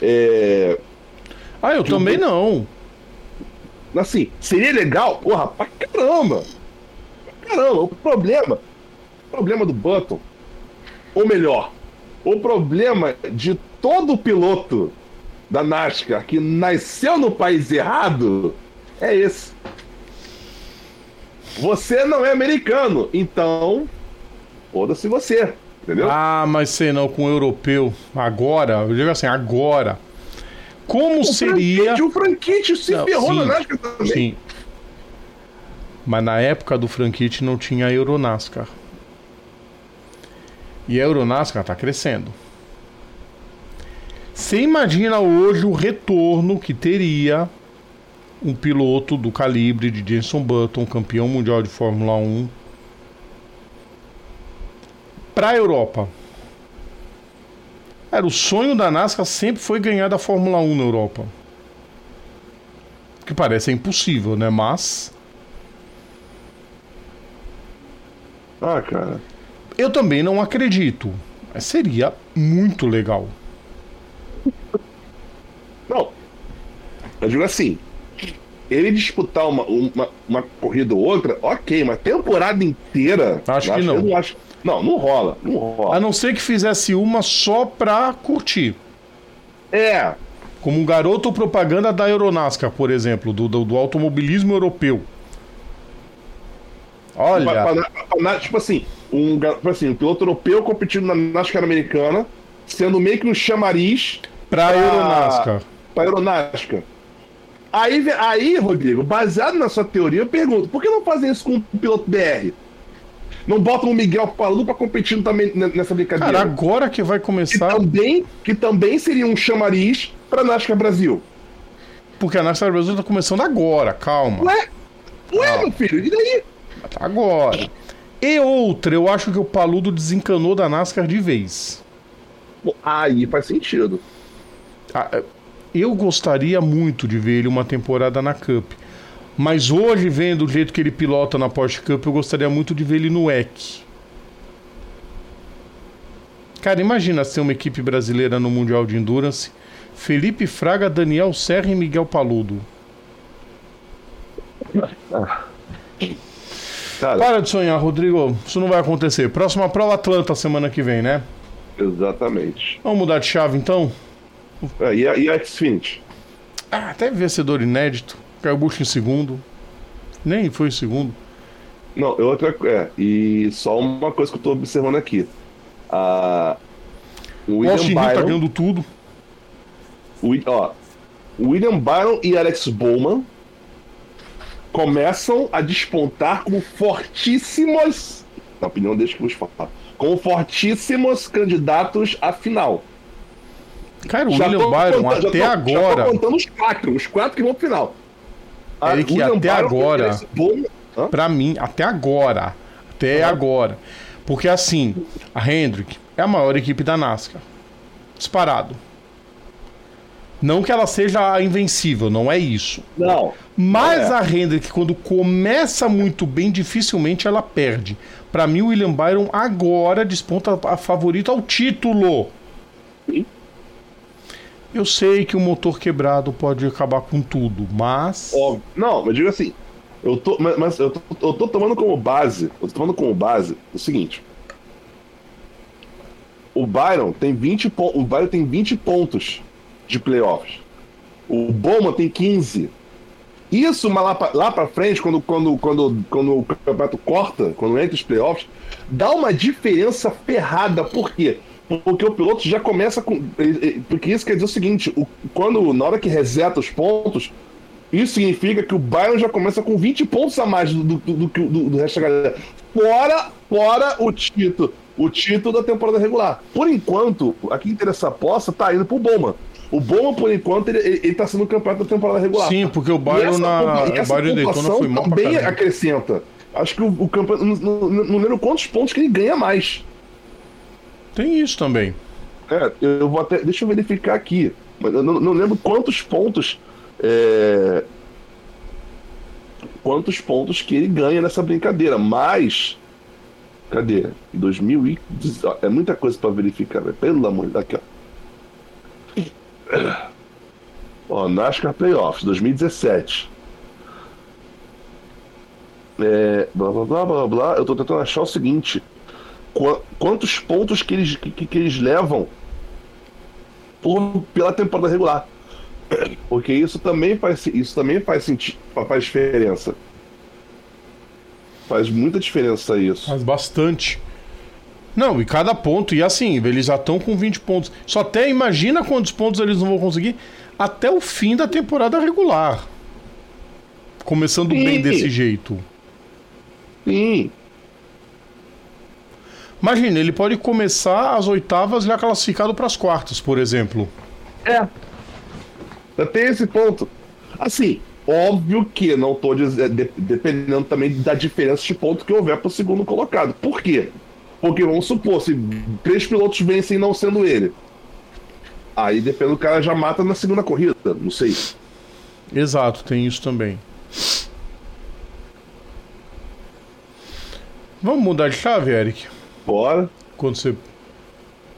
É, Ah, eu também não. assim, seria legal, porra, pra caramba. Pra caramba. O problema. O problema do Button, ou melhor, o problema de todo piloto da NASCAR que nasceu no país errado é esse. Você não é americano, então foda-se você, entendeu? Ah, mas sei não, com o europeu. Agora, eu digo assim, agora. Como o seria. Franchitti, o Franchitti se Não, ferrou sim, na NASCAR também. Sim. Mas na época do Franchitti não tinha a Euronascar. E a Euronascar tá crescendo. Você imagina hoje o retorno que teria um piloto do calibre de Jenson Button, campeão mundial de Fórmula 1, para a Europa? Era o sonho da NASCAR sempre foi ganhar da Fórmula 1 na Europa. Que parece impossível, né? Mas Ah, cara. eu também não acredito. Mas seria muito legal. Não. Eu digo assim. Ele disputar uma, uma, uma corrida ou outra, ok, mas temporada inteira. Acho que não. eu não, acho, não, não rola. Não rola. A não ser que fizesse uma só pra curtir. É. Como um garoto propaganda da Aeronascar, por exemplo, do, do, do automobilismo europeu. Olha, Pra- pra- pra- tipo assim, um, tipo assim, um piloto europeu competindo na NASCAR americana, sendo meio que um chamariz pra Aeronascar. pra aeronáutica. Aí, aí, Rodrigo, baseado na sua teoria, eu pergunto, por que não fazem isso com o piloto BR? Não botam o Miguel Palu pra competir também nessa brincadeira? Cara, agora que vai que, começar. também, que também seria um chamariz pra NASCAR Brasil. Porque a NASCAR Brasil tá começando agora, calma. Ué? Ué, Ah. meu filho, e daí? Tá agora. E outra, eu acho que o Paludo desencanou da NASCAR de vez. Aí faz sentido. Ah, Eu gostaria muito de ver ele uma temporada na Cup. Mas hoje, vendo o jeito que ele pilota na Porsche Cup, eu gostaria muito de ver ele no EC. Cara, imagina ser uma equipe brasileira no Mundial de Endurance. Felipe Fraga, Daniel Serra e Miguel Paludo. Cara, Para de sonhar, Rodrigo. Isso não vai acontecer. Próxima prova Atlanta semana que vem, né? exatamente. Vamos mudar de chave então? É, e a, e a Xfinity? Ah, até vencedor inédito. Caio Busch em segundo. Nem foi em segundo. Não, é outra é, e só uma coisa que eu tô observando aqui. O William Austin tá Byron, ganhando tudo. o ó, William Byron e Alex Bowman começam a despontar como fortíssimos, na opinião deles que vos falar, como fortíssimos candidatos à final. Cara, o Já William tô Byron contando- já até tô- Já agora. tô contando os quatro, os quatro que vão final. Ah, É que William até Byron e agora-? Pra mim, até agora. Até agora. Porque assim, a Hendrick é a maior equipe da NASCAR. Disparado. Não que ela seja invencível, não é isso. Não, Mas É. a Hendrick, quando começa muito bem, dificilmente ela perde. Pra mim, o William Byron agora desponta a favorita ao título. Sim. Eu sei que o motor quebrado pode acabar com tudo, mas. Óbvio. Não, mas digo assim, eu tô, mas, mas eu, tô, eu tô tomando como base, eu tô tomando como base o seguinte. O Byron tem 20 pontos, o Byron tem 20 pontos de playoffs. O Bowman tem 15. Isso lá pra, lá pra frente, quando, quando, quando, quando o campeonato corta, quando entra os playoffs, dá uma diferença ferrada. Por quê? Porque o piloto já começa com. Porque isso quer dizer o seguinte: o- quando, na hora que reseta os pontos, isso significa que o Byron já começa com 20 pontos a mais do, do, do, do, do, resto da galera. Fora, fora o título. O título da temporada regular. Por enquanto, aqui interessa a poça tá indo pro Bowman. O Bowman, por enquanto, ele, ele, tá sendo o campeão da temporada regular. Sim, porque o Byron na. O Byron Daytona foi mal também acrescenta. Acho que o, o campeão. Não, não, não lembro quantos pontos que ele ganha mais. Tem isso também. É, eu vou até. Deixa eu verificar aqui. Mas eu não, não lembro quantos pontos. é, quantos pontos que ele ganha nessa brincadeira. Mas. Cadê? Em 2010. ó, É muita coisa pra verificar, velho. Pelo amor de Deus. Aqui, ó. Ó, NASCAR Playoffs 2017. É, blá blá blá blá blá. Eu tô tentando achar o seguinte: quantos pontos que eles, que, que eles levam por- pela temporada regular? Porque isso também faz, isso também faz, senti- faz diferença. Faz muita diferença isso. Faz bastante. Não, e cada ponto, e assim, eles já estão com 20 pontos. Só até imagina quantos pontos eles não vão conseguir até o fim da temporada regular. Começando Sim. bem desse jeito. Sim, Imagina, ele pode começar as oitavas já classificado para as quartas, por exemplo. é. Já tem esse ponto. Assim, óbvio que não tô dizendo, de- dependendo também da diferença de ponto que houver pro segundo colocado. Por quê? Porque vamos supor, se três pilotos vencem não sendo ele. Aí depende do cara já mata na segunda corrida, não sei. Exato, tem isso também. Vamos mudar de chave, Eric? Bora. Quando você.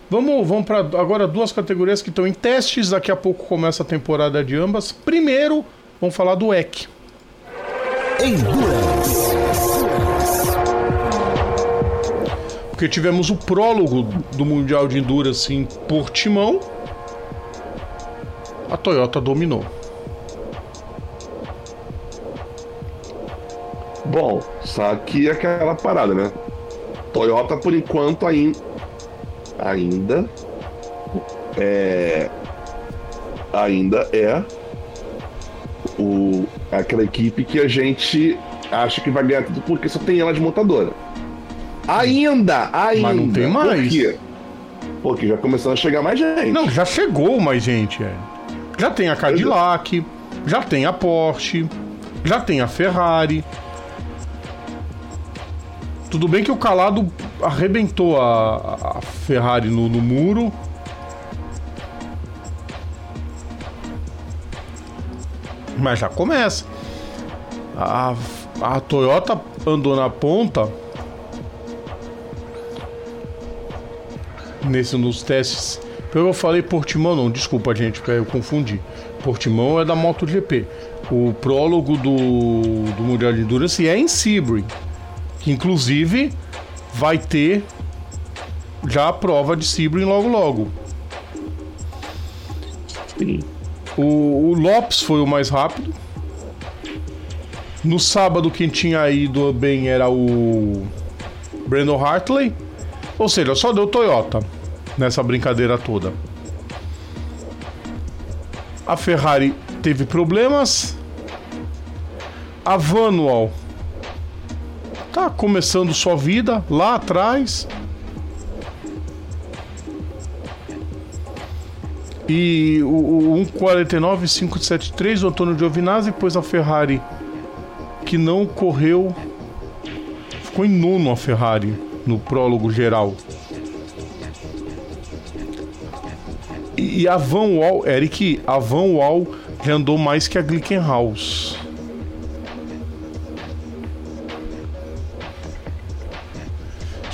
Vamos, vamos para agora duas categorias que estão em testes. Daqui a pouco começa a temporada de ambas. Primeiro, vamos falar do EC. Endurance. Porque tivemos o prólogo do Mundial de Endurance em Portimão. A Toyota dominou. Bom, só que aquela parada, né? Toyota, por enquanto, ainda. Ainda. É. Ainda é. O, aquela equipe que a gente acha que vai ganhar tudo porque só tem ela de montadora. Ainda! Ainda! Mas não tem mais. Por quê? Porque já começando a chegar mais gente. Não, já chegou mais gente. É. Já tem a Cadillac, Já tem a Porsche, já tem a Ferrari. Tudo bem que o calado arrebentou a, a Ferrari no, no muro. Mas já começa. A, a Toyota andou na ponta nesse nos testes. Eu falei Portimão, não, desculpa, gente, eu confundi. Portimão é da MotoGP. O prólogo do, do Mundial de Endurance é em Sebring, que inclusive vai ter já a prova de Sebring logo logo. O, o Lopes foi o mais rápido. No sábado, quem tinha ido bem era o Brandon Hartley. Ou seja, só deu Toyota nessa brincadeira toda. A Ferrari teve problemas. A Vanual tá começando sua vida lá atrás. E o, o 149.573 do Antônio Giovinazzi, depois a Ferrari que não correu. Ficou em nono a Ferrari no prólogo geral. E, a Van Wall, Eric, a Van Wall já andou mais que a Glickenhaus.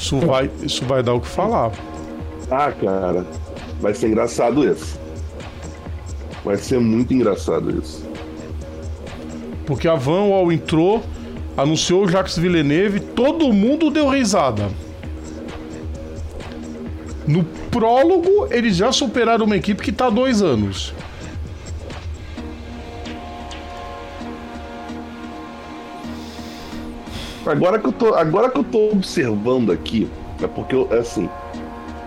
Isso vai, isso vai dar o que falar. Ah, cara, vai ser engraçado isso. Vai ser muito engraçado isso. Porque a Van Wall entrou, anunciou o Jacques Villeneuve, todo mundo deu risada. No prólogo, eles já superaram uma equipe que está há dois anos. Agora que eu tô, agora que eu tô observando aqui, é porque eu, é assim,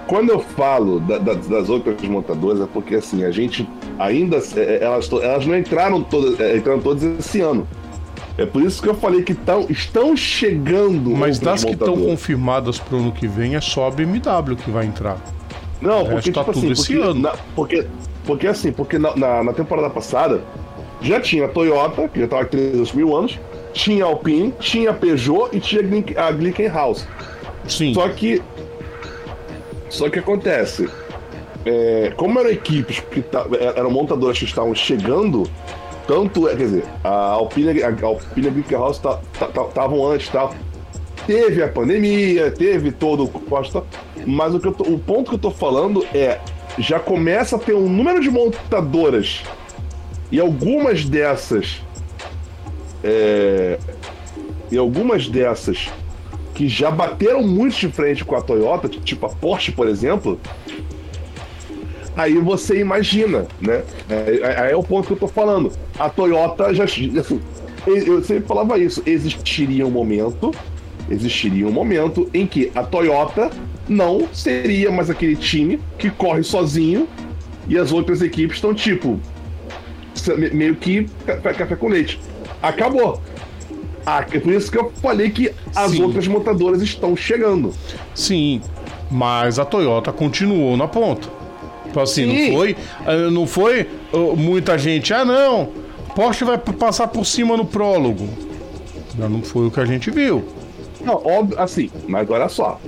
quando eu falo da, da, das outras montadoras, é porque assim, a gente ainda. É, é, elas, elas não entraram todas, entraram todas esse ano. É por isso que eu falei que tão, estão chegando. Mas das que estão confirmadas para o ano que vem é só a BMW que vai entrar. Não, porque tá tipo assim, porque, na, porque, porque assim, porque na, na, na, temporada passada já tinha a Toyota, que já estava há 300 mil anos, tinha Alpine, tinha Peugeot e tinha a Glickenhaus. Sim. Só que. Só que acontece. É, como eram equipes que eram montadoras que estavam chegando, tanto, quer dizer, a Alpine, a Alpine Glickenhaus estavam antes, tal. Teve a pandemia, teve todo o costa, mas o, que tô, o ponto que eu tô falando é já começa a ter um número de montadoras e algumas dessas é, e algumas dessas que já bateram muito de frente com a Toyota, tipo a Porsche, por exemplo, aí você imagina, né? Aí é, o ponto que eu tô falando. A Toyota já. Assim, eu sempre falava isso. Existiria um momento. Existiria um momento em que a Toyota não seria mais aquele time que corre sozinho e as outras equipes estão tipo. meio que café com leite. Acabou. Ah, é por isso que eu falei que as Sim. outras montadoras estão chegando. Sim, mas a Toyota continuou na ponta. Então, assim, Sim. não foi, eh, não foi uh, muita gente, ah não, Porsche vai passar por cima no prólogo. Não foi o que a gente viu. Não, óbvio, assim, mas olha só.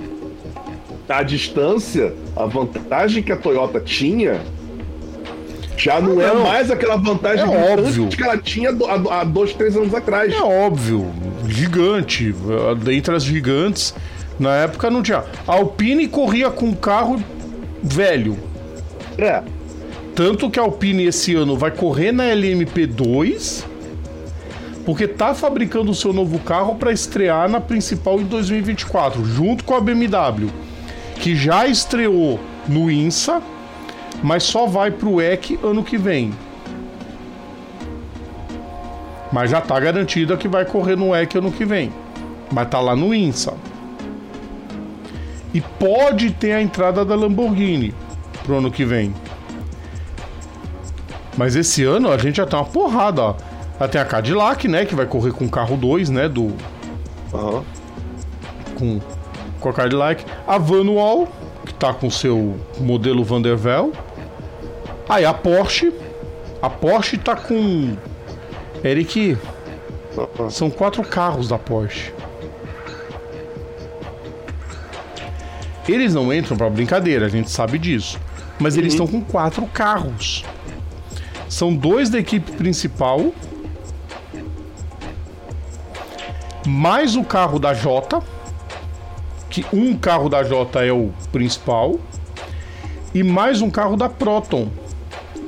A distância, a vantagem que a Toyota tinha já não, é não, é mais aquela vantagem é óbvio. que ela tinha há dois, três anos atrás. É óbvio, gigante. Dentre as gigantes, na época não tinha. A Alpine corria com um carro velho. É. Tanto que a Alpine esse ano vai correr na LMP2, porque tá fabricando o seu novo carro para estrear na principal em 2024, junto com a BMW, que já estreou no INSA, mas só vai pro EC ano que vem. Mas já tá garantida que vai correr no EC ano que vem. Mas tá lá no INSA. E pode ter a entrada da Lamborghini pro ano que vem. Mas esse ano a gente já tem uma porrada, ó. Já tem a Cadillac, né? Que vai correr com o carro 2, né? Do. Uhum. Com, com a Cadillac. A Vanual, que tá com o seu modelo Vandervel. Aí a Porsche. A Porsche tá com Eric, são quatro carros da Porsche. Eles não entram para brincadeira, a gente sabe disso. Mas eles estão com quatro carros. São dois da equipe principal, mais o carro da Jota, que um carro da Jota é o principal, e mais um carro da Proton,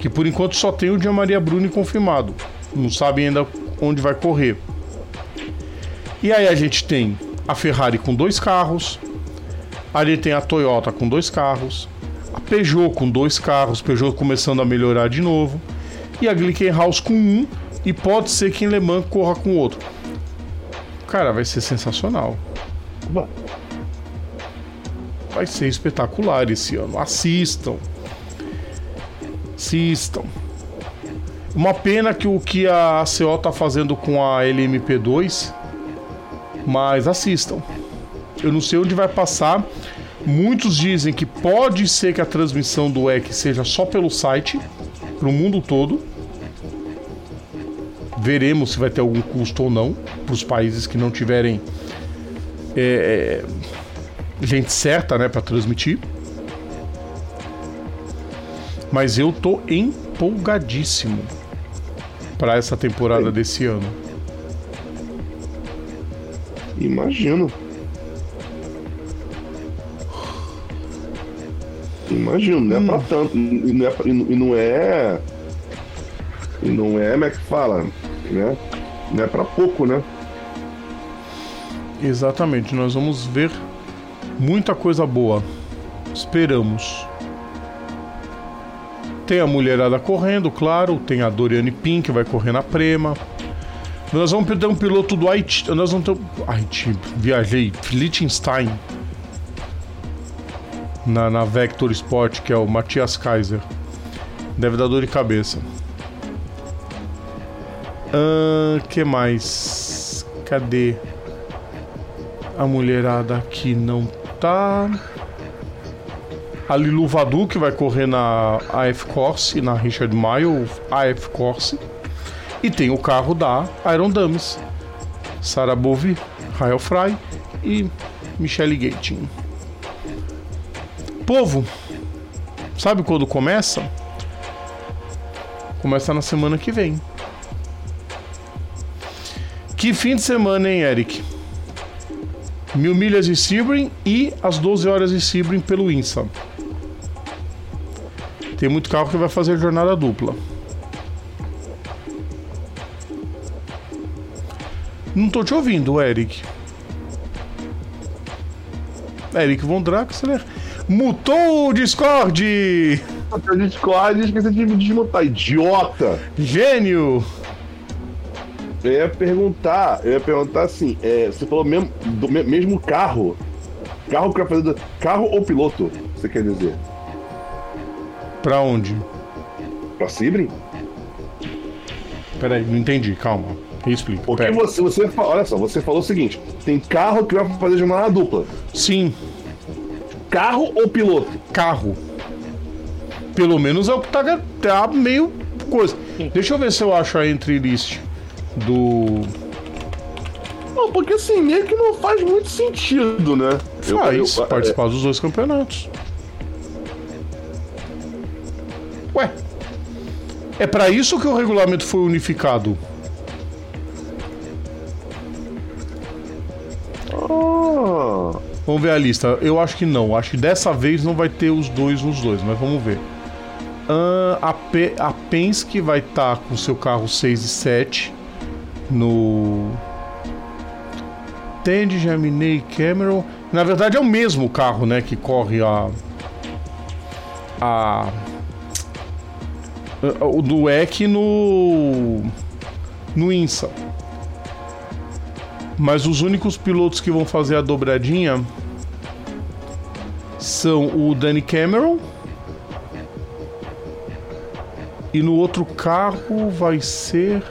que por enquanto só tem o Dia Maria Bruni confirmado. Não sabe ainda onde vai correr. E aí a gente tem a Ferrari com dois carros, ali tem a Toyota com dois carros, a Peugeot com dois carros, Peugeot começando a melhorar de novo, e a Glickenhaus com um, e pode ser que em Le Mans corra com outro. Cara, vai ser sensacional. Vai ser espetacular esse ano. Assistam. Assistam. Uma pena que o que a CO tá fazendo com a LMP2, mas assistam. Eu não sei onde vai passar. Muitos dizem que pode ser que a transmissão do EC seja só pelo site, para o mundo todo. Veremos se vai ter algum custo ou não para os países que não tiverem é, gente certa, né, para transmitir. Mas eu tô empolgadíssimo para essa temporada desse ano. Imagino. Imagino, não é hum. pra tanto. E não é, e não é. E não é, como é que fala? Né? Não é pra pouco, né? Exatamente, nós vamos ver muita coisa boa. Esperamos. Tem a mulherada correndo, claro. Tem a Doriane Pin que vai correr na Prema. Nós vamos ter um piloto do Haiti. Nós vamos ter. Haiti, viajei. Liechtenstein. Na, na Vector Sport, que é o Matias Kaiser. Deve dar dor de cabeça. Uh, que mais? Cadê? A mulherada aqui não tá. A Lilu Vadu, que vai correr na AF Corse, na Richard Mille AF Corse. E tem o carro da Iron Dummies. Sarah Bove, Rael Fry e Michelle Gating. Povo, sabe quando começa? Começa na semana que vem. Que fim de semana, hein, Eric? Mil milhas de Sebring e as 12 horas de Sebring pelo INSA. Tem muito carro que vai fazer jornada dupla. Não tô te ouvindo, Eric. Eric Von Draxler. Mutou o Discord! O Discord esqueci de desmutar, idiota! Gênio! Eu ia perguntar, eu ia perguntar assim, é, você falou mesmo, do mesmo carro. Carro que vai fazer. Carro ou piloto, você quer dizer? Pra onde? Pra Sebring? Peraí, não entendi, calma. Explica. Porque você, você. Olha só, você falou o seguinte: tem carro que vai fazer jornada dupla. Sim. Carro ou piloto? Carro. Pelo menos é o que tá, tá meio coisa. Deixa eu ver se eu acho a entry list do. Não, porque assim, meio que não faz muito sentido, né? Faz, eu, eu, participar é... dos dois campeonatos. É para isso que o regulamento foi unificado. Ah. Vamos ver a lista. Eu acho que não. Acho que dessa vez não vai ter os dois nos dois, mas vamos ver. Uh, a, P, a Penske vai estar tá com seu carro 6 e 7 no Tandy, Germinei, Cameron. Na verdade é o mesmo carro, né, que corre a a o do EC no no INSA. Mas os únicos pilotos que vão fazer a dobradinha são o Danny Cameron e no outro carro vai ser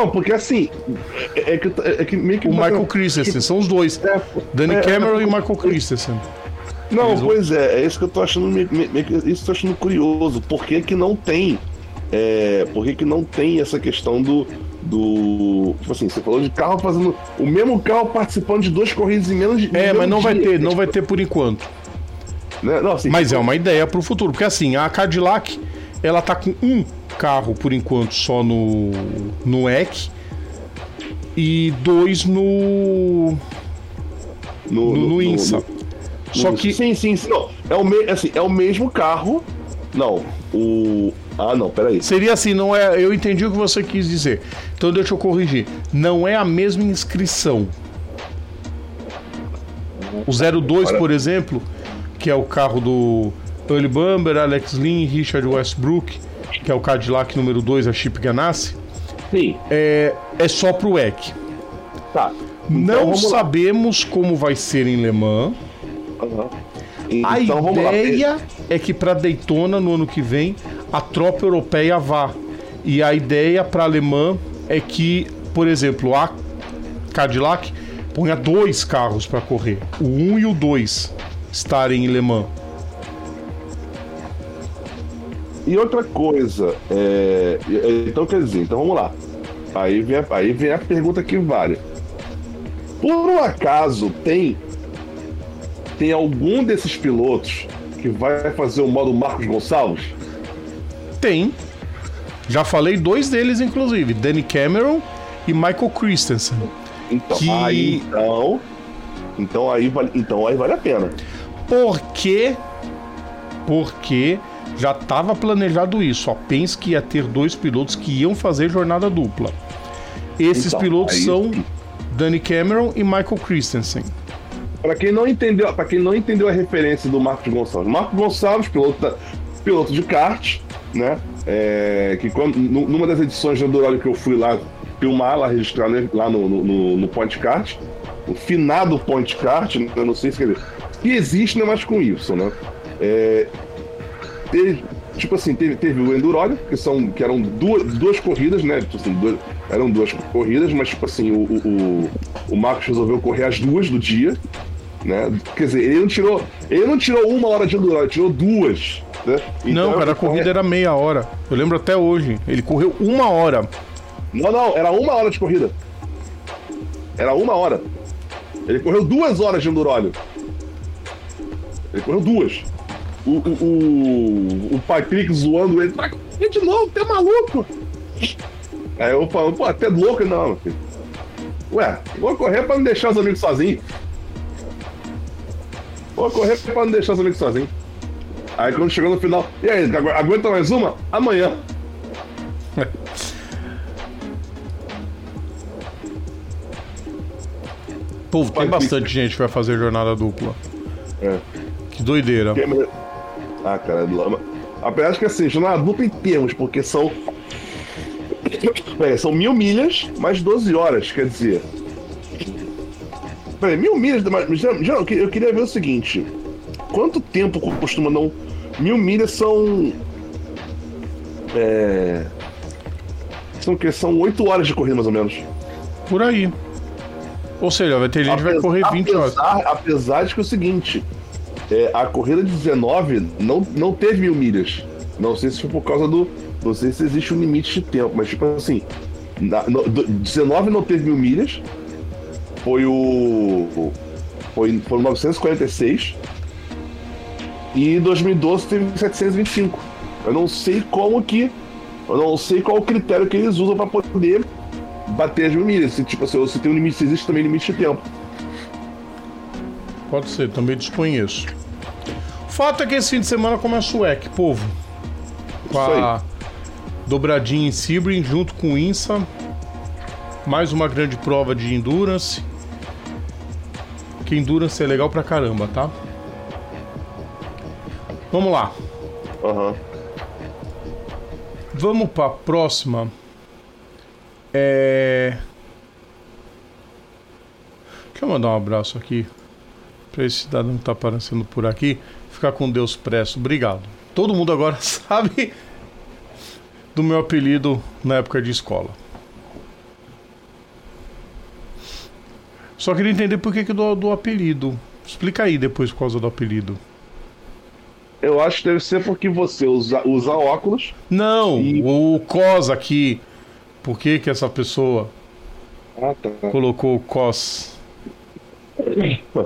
não, porque assim. É, é que, é que meio que. O Michael Christensen, são os dois. É, Danny é, Cameron e Michael Christensen. Não, Eles pois é, é isso que eu tô achando meio, meio, isso tô achando curioso. Por que, que não tem é, por que, que não tem essa questão do, do. Tipo assim, você falou de carro fazendo. O mesmo carro participando de duas corridas em menos de. É, mas não vai ter, não vai ter por enquanto. Né? Não, assim, Mas tipo, é uma ideia pro futuro, porque assim, a Cadillac, ela tá com um carro por enquanto só no no EC e dois no no, no INSA. no- Só que Sim, sim, sim. Não, é o, me... assim, é o mesmo carro. Não, o. Ah, não, peraí. seria assim, não é, eu entendi o que você quis dizer. Então deixa eu corrigir. Não é a mesma inscrição. O 02, Olha. por exemplo, que é o carro do Early Bumber, Alex Lynn, Richard Westbrook, que é o Cadillac número 2, a Chip Ganassi, Sim, é, é só pro EC. tá. Então, Não vamos lá. sabemos como vai ser em Le Mans. Aham. A Então ideia é que para Daytona no ano que vem a tropa europeia vá. E a ideia para Le Mans é que, por exemplo, a Cadillac ponha dois carros para correr, o 1 e o 2 estarem em Le Mans. E outra coisa, é, e- então quer dizer, então vamos lá. Aí vem, a, aí vem a pergunta que vale. Por um acaso tem tem algum desses pilotos que vai fazer o modo Marcos Gonçalves? Tem. Já falei dois deles, inclusive, Danny Cameron e Michael Christensen. Então, Que- aí então, então aí vale, então aí vale a pena. Porque. Porque já estava planejado isso. A Penske ia ter dois pilotos que iam fazer jornada dupla. Esses Então, pilotos aí- são Danny Cameron e Michael Christensen. Para quem não entendeu, para quem não entendeu a referência do Marcos Gonçalves, Marcos Gonçalves, piloto, da- piloto de kart, né? É, que quando, nu- numa das edições do Dourado que eu fui lá filmar, lá registrar né, lá no, no, no- no Point Kart, o finado Point Kart, né, eu não sei se dizer, que existe, né, mas com isso, né? É, teve, tipo assim, teve, teve o Endurolio, que, são, que eram duas, duas corridas, né? Tipo assim, duas- eram duas corridas, mas tipo assim, o, o- o Marcos resolveu correr as duas do dia, né? Quer dizer, ele não tirou, ele não tirou uma hora de Endurolio, ele tirou duas. Né? não, Então, cara, a ele corrida corre- era meia hora. Eu lembro até hoje. Ele correu uma hora. Não, não, era uma hora de corrida. Era uma hora. Ele correu duas horas de Endurolio. Ele correu duas. O, o, o, o Patrick zoando ele, vai correr de novo, tu é maluco? Aí eu falo, pô, até louco, não, meu filho. Ué, vou correr pra não deixar os amigos sozinhos. Vou correr pra não deixar os amigos sozinhos. Aí quando chegou no final, e aí, agu- aguenta mais uma? Amanhã. Povo, tem bastante gente que vai fazer jornada dupla. É. Que doideira. Câmera- Ah, cara, lama. Apesar de que assim, jornada dupla em termos, porque são. Peraí, são mil milhas mais 12 horas, quer dizer. Peraí, mil milhas. Mas, já, já, eu que- queria ver o seguinte: quanto tempo costuma não. Mil milhas são. É. São o quê? São 8 horas de corrida, mais ou menos. Por aí. Ou seja, vai ter gente que vai Apesar- correr 20 horas. apesar, apesar de que é o seguinte, é, a corrida de 19 não, não teve mil milhas. Não sei se foi por causa do. Não sei se existe um limite de tempo, mas tipo assim. Na, no, do- 19 não teve mil milhas. Foi o. Foi, foi o 946. E 2012 teve 725. Eu não sei como que. Eu não sei qual o critério que eles usam para poder bater as mil milhas. Se, tipo assim, se tem um limite, se existe também limite de tempo. Pode ser, também desconheço. O fato é que esse fim de semana começa o EC, povo. Com a dobradinha em Sebring junto com o INSA. Mais uma grande prova de Endurance. Que Endurance é legal pra caramba, tá? Vamos lá. Aham. Vamos pra próxima. É. Deixa eu mandar um abraço aqui pra esse cidadão que tá aparecendo por aqui. Ficar com Deus presto. Obrigado. Todo mundo agora sabe do meu apelido na época de escola. Só queria entender por que, que do, do apelido. Explica aí depois por causa do apelido. Eu acho que deve ser porque você usa, usa óculos. Não, e... o COS aqui. Por que que essa pessoa ah, tá. colocou o COS?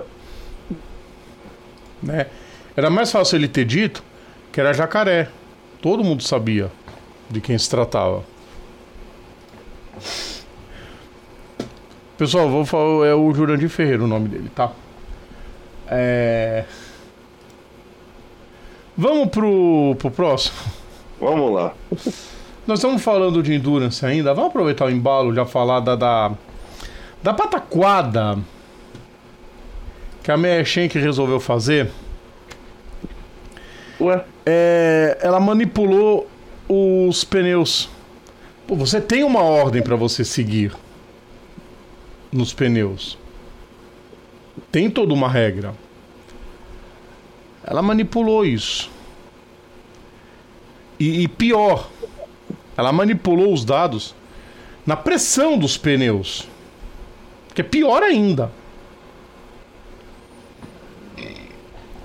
né? Era mais fácil ele ter dito que era jacaré. Todo mundo sabia de quem se tratava. Pessoal, vou falar, é o Jurandir Ferreira o nome dele, tá? É... Vamos pro, pro próximo? Vamos lá. Nós estamos falando de endurance ainda. Vamos aproveitar o embalo já falar da, da, da pataquada que a Meia Schenck resolveu fazer. Ué? É, ela manipulou os pneus. Pô, você tem uma ordem para você seguir nos pneus. Tem toda uma regra. Ela manipulou isso. E, e pior, ela manipulou os dados na pressão dos pneus. Que é pior ainda.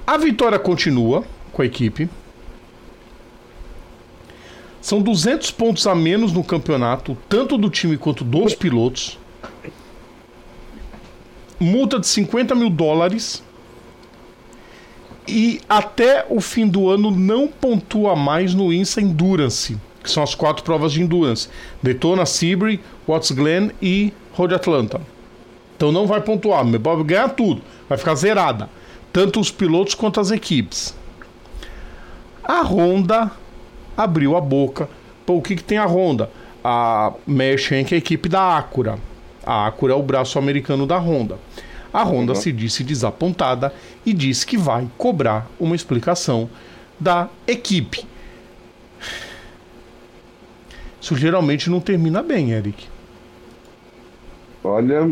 A vitória continua com a equipe. São 200 pontos a menos no campeonato, tanto do time quanto dos pilotos. Multa de 50 mil dólares e até o fim do ano não pontua mais no INSA Endurance, que são as quatro provas de Endurance: Daytona, Sebring, Watts Glen e Road Atlanta. Então não vai pontuar, vai ganhar tudo, vai ficar zerada, tanto os pilotos quanto as equipes. A Honda abriu a boca. Pô, o que, que tem a Honda? A Mershank é a equipe da Acura. A Acura é o braço americano da Honda. A Honda uhum. se disse desapontada e disse que vai cobrar uma explicação da equipe. Isso geralmente não termina bem, Eric. Olha.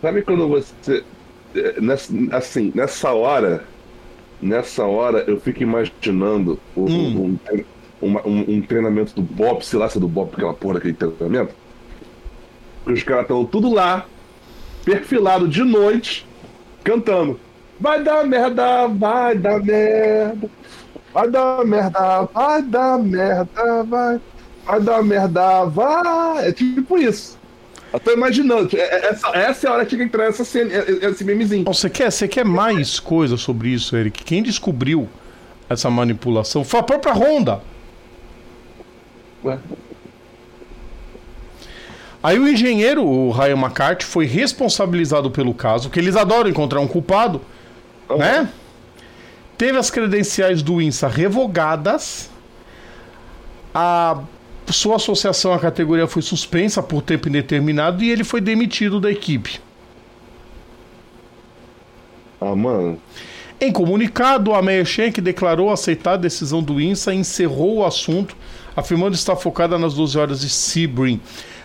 Sabe quando você. Nessa, assim, nessa hora. Nessa hora eu fico imaginando hum. um, um, um, um, treinamento do Bob, sei lá se é do Bob, aquela porra daquele treinamento os caras estão tudo lá, perfilado de noite, cantando. Vai dar merda, vai dar merda. Vai dar merda, vai dar merda, vai. Vai dar merda, vai. É tipo isso. Eu tô imaginando. É, é, essa, essa é a hora que entrar essa cena, esse memezinho. Você quer, você quer mais coisa sobre isso, Eric? Quem descobriu essa manipulação foi a própria Honda. Ué? Aí o engenheiro, o Ryan McCarthy, foi responsabilizado pelo caso, que eles adoram encontrar um culpado, uhum. né? Teve as credenciais do INSA revogadas. A sua associação à categoria foi suspensa por tempo indeterminado e ele foi demitido da equipe. Ah, mano. Em comunicado, a Meia Schenck declarou aceitar a decisão do INSA e encerrou o assunto, afirmando estar focada nas 12 horas de Sebring.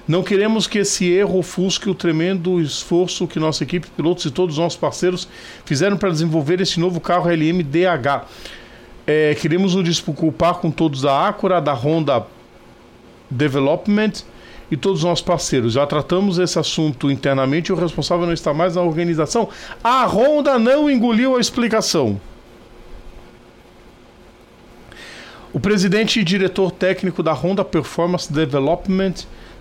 Não queremos que esse erro ofusque o tremendo esforço que nossa equipe, pilotos e todos os nossos parceiros fizeram para desenvolver esse novo carro LMDH. É, queremos nos desculpar com todos da Acura, da Honda Development e todos os nossos parceiros. Já tratamos esse assunto internamente e o responsável não está mais na organização. A Honda não engoliu a explicação. O presidente e diretor técnico da Honda Performance Development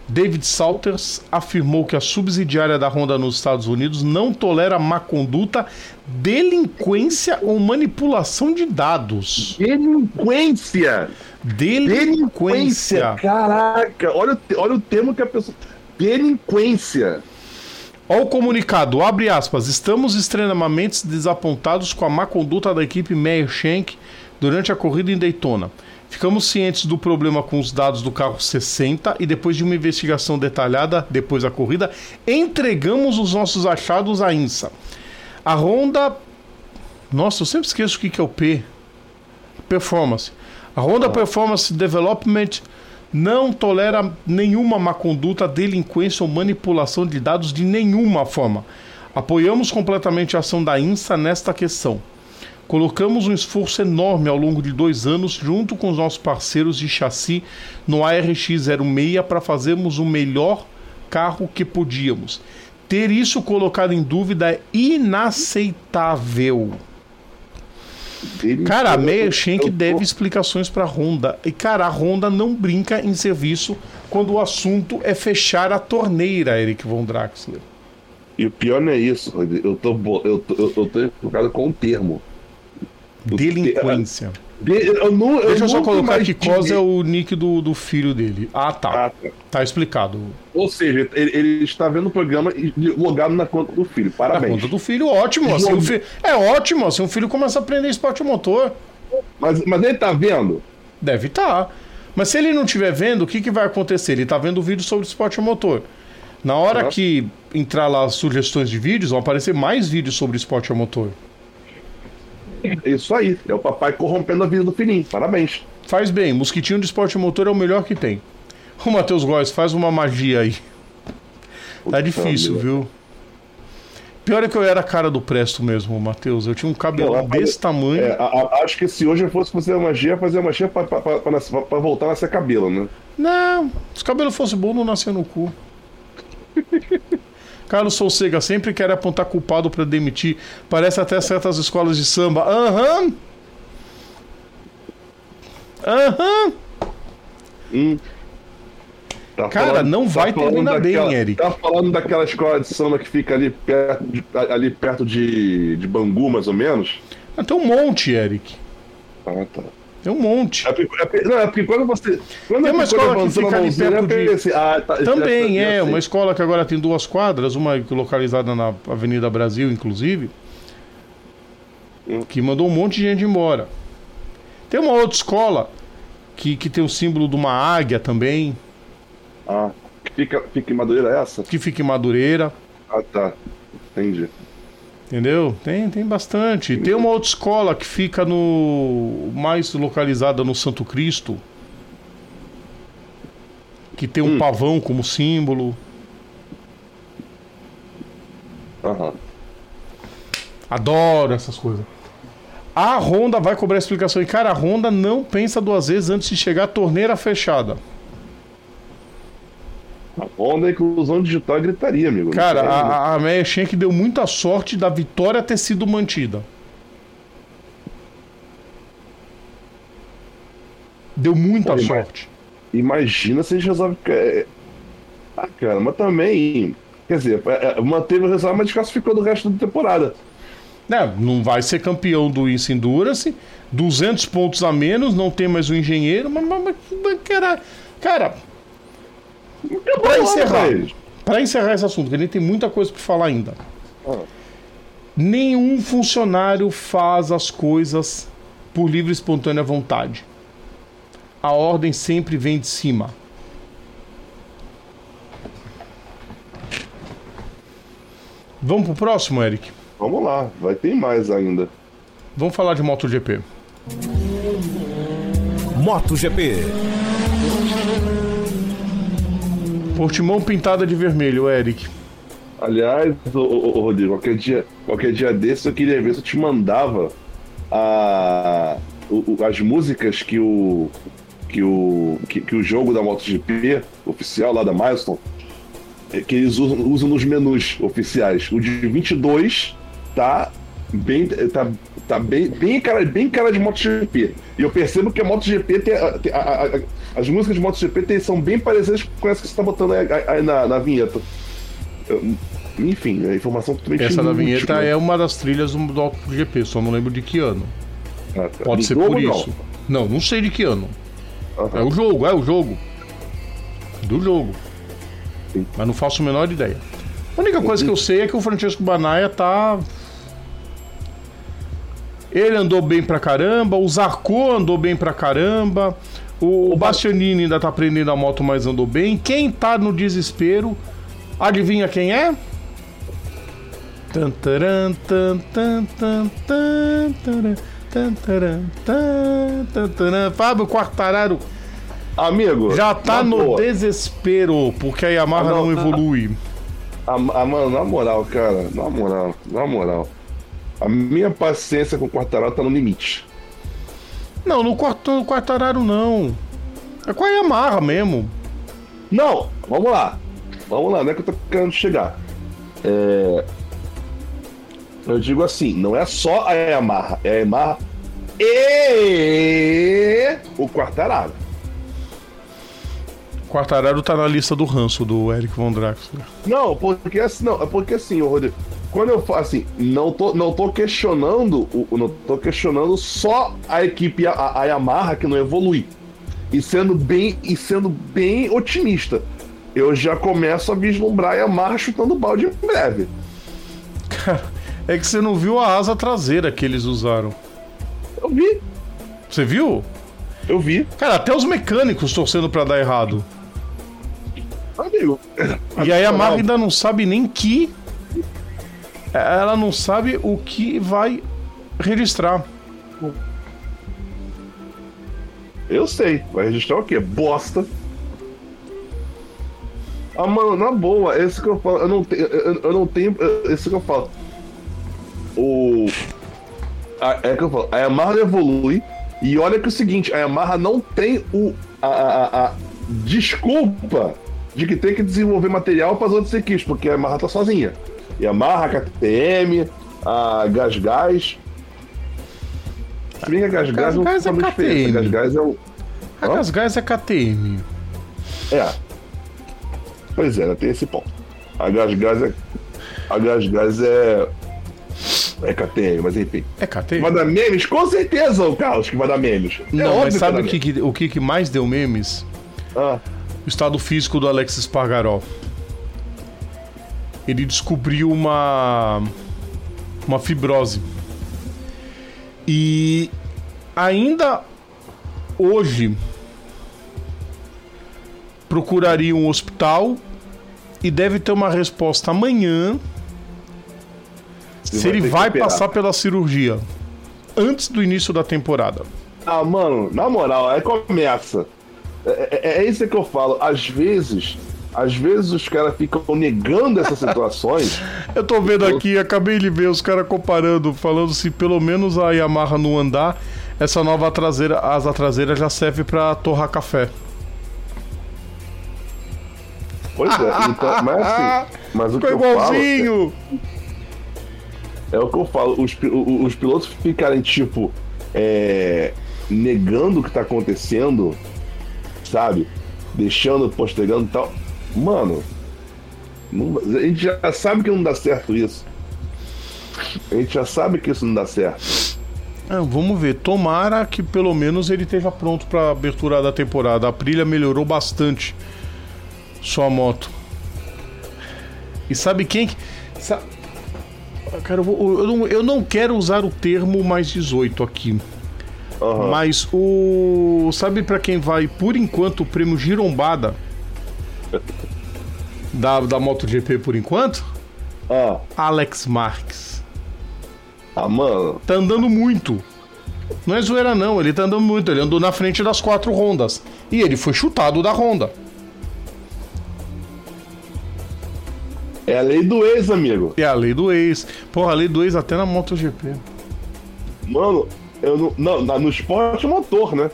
David Salters afirmou que a subsidiária da Honda nos Estados Unidos não tolera má conduta, delinquência ou manipulação de dados. Delinquência! Delinquência! delinquência. Caraca, olha, olha o termo que a pessoa. Delinquência! Olha o comunicado, abre aspas. Estamos extremamente desapontados com a má conduta da equipe Meyer Shank durante a corrida em Daytona. Ficamos cientes do problema com os dados do carro 60 e depois de uma investigação detalhada depois da corrida, entregamos os nossos achados à INSA. A Honda. Nossa, eu sempre esqueço o que é o P. Performance. A Honda Performance Development não tolera nenhuma má conduta, delinquência ou manipulação de dados de nenhuma forma. Apoiamos completamente a ação da INSA nesta questão. Colocamos um esforço enorme ao longo de dois anos, junto com os nossos parceiros de chassi no ARX 06, para fazermos o melhor carro que podíamos. Ter isso colocado em dúvida é inaceitável. Cara, a eu- deve explicações pra Honda. E, cara, a Honda não brinca em serviço quando o assunto é fechar a torneira, Eric Von Draxler. E o pior não é isso. Eu tô, eu tô, eu, eu tô com o termo. Delinquência. De- eu nu- eu Deixa eu só colocar que Cosa é o nick do, do filho dele. Ah, tá. Ah, tá. Tá explicado. Ou seja, ele, ele está vendo o programa e logado na conta do filho. Na Parabéns. conta do filho, ótimo. Assim, João- o fi- É ótimo, assim, o filho começa a aprender esporte motor. Mas, mas ele tá vendo? Deve estar. Mas se ele não estiver vendo, o que, que vai acontecer? Ele está vendo o vídeo sobre esporte motor. Na hora Uhum. que entrar lá as sugestões de vídeos, vão aparecer mais vídeos sobre esporte a motor. É Isso aí. É o papai corrompendo a vida do filhinho. Parabéns. Faz bem, mosquitinho de esporte motor é o melhor que tem. O Matheus Góes, faz uma magia aí. Tá difícil, viu? Pior é que eu era a cara do Presto mesmo, Matheus. Eu tinha um cabelo desse tamanho. É, a- a- acho que se hoje eu fosse fazer a magia, fazer a magia pra, pra, pra, pra voltar a nascer cabelo, né? Não, se o cabelo fosse bom, não nascia no cu. Carlos Soucega sempre quer apontar culpado pra demitir. Parece até certas escolas de samba. Aham. Aham. Hum. Tá Cara, não vai falando terminar bem, daquela- Eric. Tá falando daquela escola de samba que fica ali perto de, ali perto de, de Bangu, mais ou menos? Ah, Tem um monte, Eric. Ah, tá. Tem um monte. É é não, é porque quando você. Quando Tem uma escola que fica ali perto de- pensei, ah, tá, Também já- já é, sei. uma escola que agora tem duas quadras, uma localizada na Avenida Brasil, inclusive, Hum. que mandou um monte de gente embora. Tem uma outra escola que, que tem o símbolo de uma águia também, Ah, fica, fica em Madureira essa? que fica em Madureira, Ah, tá. Entendi. Entendeu? Tem, tem bastante. Tem uma outra escola que fica no mais localizada no Santo Cristo, que tem um Hum. pavão como símbolo. Aham. Adoro essas coisas. A Honda vai cobrar explicação. E, cara, a Honda não pensa duas vezes antes de chegar a torneira fechada. A onda é inclusão digital e gritaria, amigo. Cara, a, a Meia Schenck deu muita sorte da vitória ter sido mantida. Deu muita Pô, sorte. Imagina se a gente resolve. é, Ah, cara, mas também. Quer dizer, é, é, manteve o resultado, mas desclassificou do resto da temporada. Né, não vai ser campeão do Isso Endurance. 200 pontos a menos, não tem mais o engenheiro. Mas, mas, mas, mas, cara, cara, Pra encerrar. Para encerrar esse assunto, que a gente tem muita coisa para falar ainda. Ah. Nenhum funcionário faz as coisas por livre e espontânea vontade. A ordem sempre vem de cima. Vamos pro próximo, Eric? Vamos lá, vai ter mais ainda. Vamos falar de MotoGP. MotoGP. Portimão pintada de vermelho, Eric. Aliás, ô, ô, ô, Rodrigo, qualquer dia, qualquer dia desse eu queria ver se eu te mandava a, o- as músicas que o, que, o, que, que o jogo da MotoGP oficial lá da Milestone é, que eles usam, usam nos menus oficiais. O de 22 tá bem tá, tá bem bem cara bem cara de MotoGP. E eu percebo que a MotoGP tem a- a- a- as músicas de MotoGP tem, são bem parecidas com essa que você tá botando aí, aí na, na vinheta. Eu- enfim, a informação totalmente Essa da vinheta né? é uma das trilhas do MotoGP, só não lembro de que ano. Ah, tá. Pode ser por não. isso. Não, não sei de que ano. Aham. É o jogo, é o jogo. Do jogo. Sim. Mas não faço a menor ideia. A única coisa que eu sei é que o Francesco Banaia tá. Ele andou bem pra caramba, o Zarco andou bem pra caramba, o, o Bastianini ainda tá aprendendo a moto, mas andou bem. Quem tá no desespero, adivinha quem é? Fábio Quartararo Amigo, já tá no boa, desespero, porque a Yamaha Ah, não, não, evolui. a, a, mano, na moral, cara, na moral, na moral. A minha paciência com o Quartararo tá no limite. Não, no, no Quartararo não. É com a Yamaha mesmo. Não, vamos lá. Vamos lá, não é que eu tô querendo chegar. É, eu digo assim, não é só a Yamaha, é a Yamaha e o Quartararo. Quartararo tá na lista do ranço do Eric Von Draxler. Não, porque assim, não, é porque assim, Rodrigo, quando eu falo assim, não tô, não tô questionando, não tô questionando só a equipe a, a Yamaha que não evolui. E sendo bem e sendo bem otimista. Eu já começo a vislumbrar a Yamaha chutando balde em breve. Cara, é que você não viu a asa traseira que eles usaram. Eu vi. Você viu? Eu vi. Cara, até os mecânicos torcendo para dar errado. Amigo. E a Yamaha ainda não sabe nem que. Ela não sabe o que vai registrar. Eu sei. Vai registrar o quê? Bosta. Ah, mano, na boa, esse que eu falo. Eu não tenho. Eu, eu não tenho. Esse que eu falo. O. A, é que eu falo. A Yamaha evolui. E olha que é o seguinte: a Yamaha não tem o. a, a, a desculpa de que tem que desenvolver material para as outras equipes, porque a Yamaha tá sozinha. Yamaha, KTM, a Gas Gas. Se bem que a Gas Gas não Gas é muito diferente. A Gas. Gas é o. A Hã? Gasgás é KTM. É. Pois é, tem esse ponto. A Gas Gas é. A Gas Gas é. É KTM, mas enfim. É KTM? Vai dar memes? Com certeza, o Carlos, que vai dar memes. É Não, óbvio mas sabe o que, que- o que, que mais deu memes? memes. Ah, O estado físico do Alex Espargaró. Ele descobriu uma. uma fibrose. E ainda hoje procuraria um hospital e deve ter uma resposta amanhã se vai ele vai passar pela cirurgia antes do início da temporada. Ah, mano, na moral, aí começa. É, é- é isso que eu falo. Às vezes, às vezes os caras ficam negando essas situações. Eu tô vendo aqui, acabei de ver os caras comparando, falando se pelo menos a Yamaha não andar, essa nova traseira, asa traseira já serve pra torrar café. Pois é, então, mas assim, mas o que Ficou eu falo igualzinho! é, é o que eu falo, os, os pilotos ficarem, tipo, é, negando o que tá acontecendo, sabe? Deixando, postergando e tal. Mano, não- a gente já sabe que não dá certo isso. A gente já sabe que isso não dá certo. É, vamos ver, tomara que pelo menos ele esteja pronto pra abertura da temporada. A Aprilia melhorou bastante sua moto. E sabe quem? que- sa- Cara, eu, vou- eu não, eu não quero usar o termo mais 18 aqui. Aham. Mas o. Sabe pra quem vai, por enquanto, o prêmio Girombada da, da MotoGP por enquanto? Ah, Alex Marques. ah, mano. Tá andando muito. Não é zoeira, não. Ele tá andando muito. Ele andou na frente das quatro rondas. E ele foi chutado da Honda. É a lei do ex, amigo. É a lei do ex. Porra, a lei do ex até na MotoGP. Mano, eu não. Não, no esporte motor, né?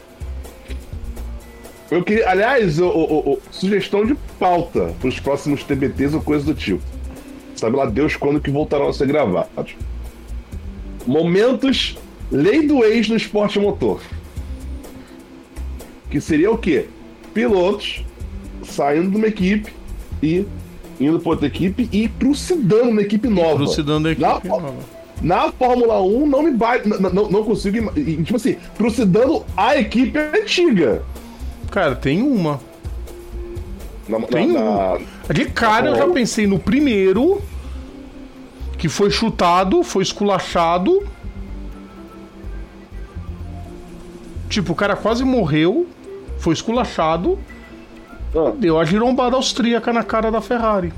Eu queria. Aliás, o, o- o- sugestão de pauta pros próximos TBTs ou coisa do tipo. Sabe lá Deus quando que voltarão a ser gravados. Momentos lei do ex no esporte motor. Que seria o quê? Pilotos saindo de uma equipe e indo para outra equipe e trucidando uma equipe nova. Trucidando a Na, equipe. nova. Na Fórmula 1 não me bate. Não, não consigo. Tipo assim, trucidando a equipe antiga. Cara, tem uma. Na, na- Tem na- De cara, eu já pensei no primeiro. Que foi chutado, foi esculachado. Tipo, o cara quase morreu. Foi esculachado. Ah, Deu a girombada austríaca na cara da Ferrari.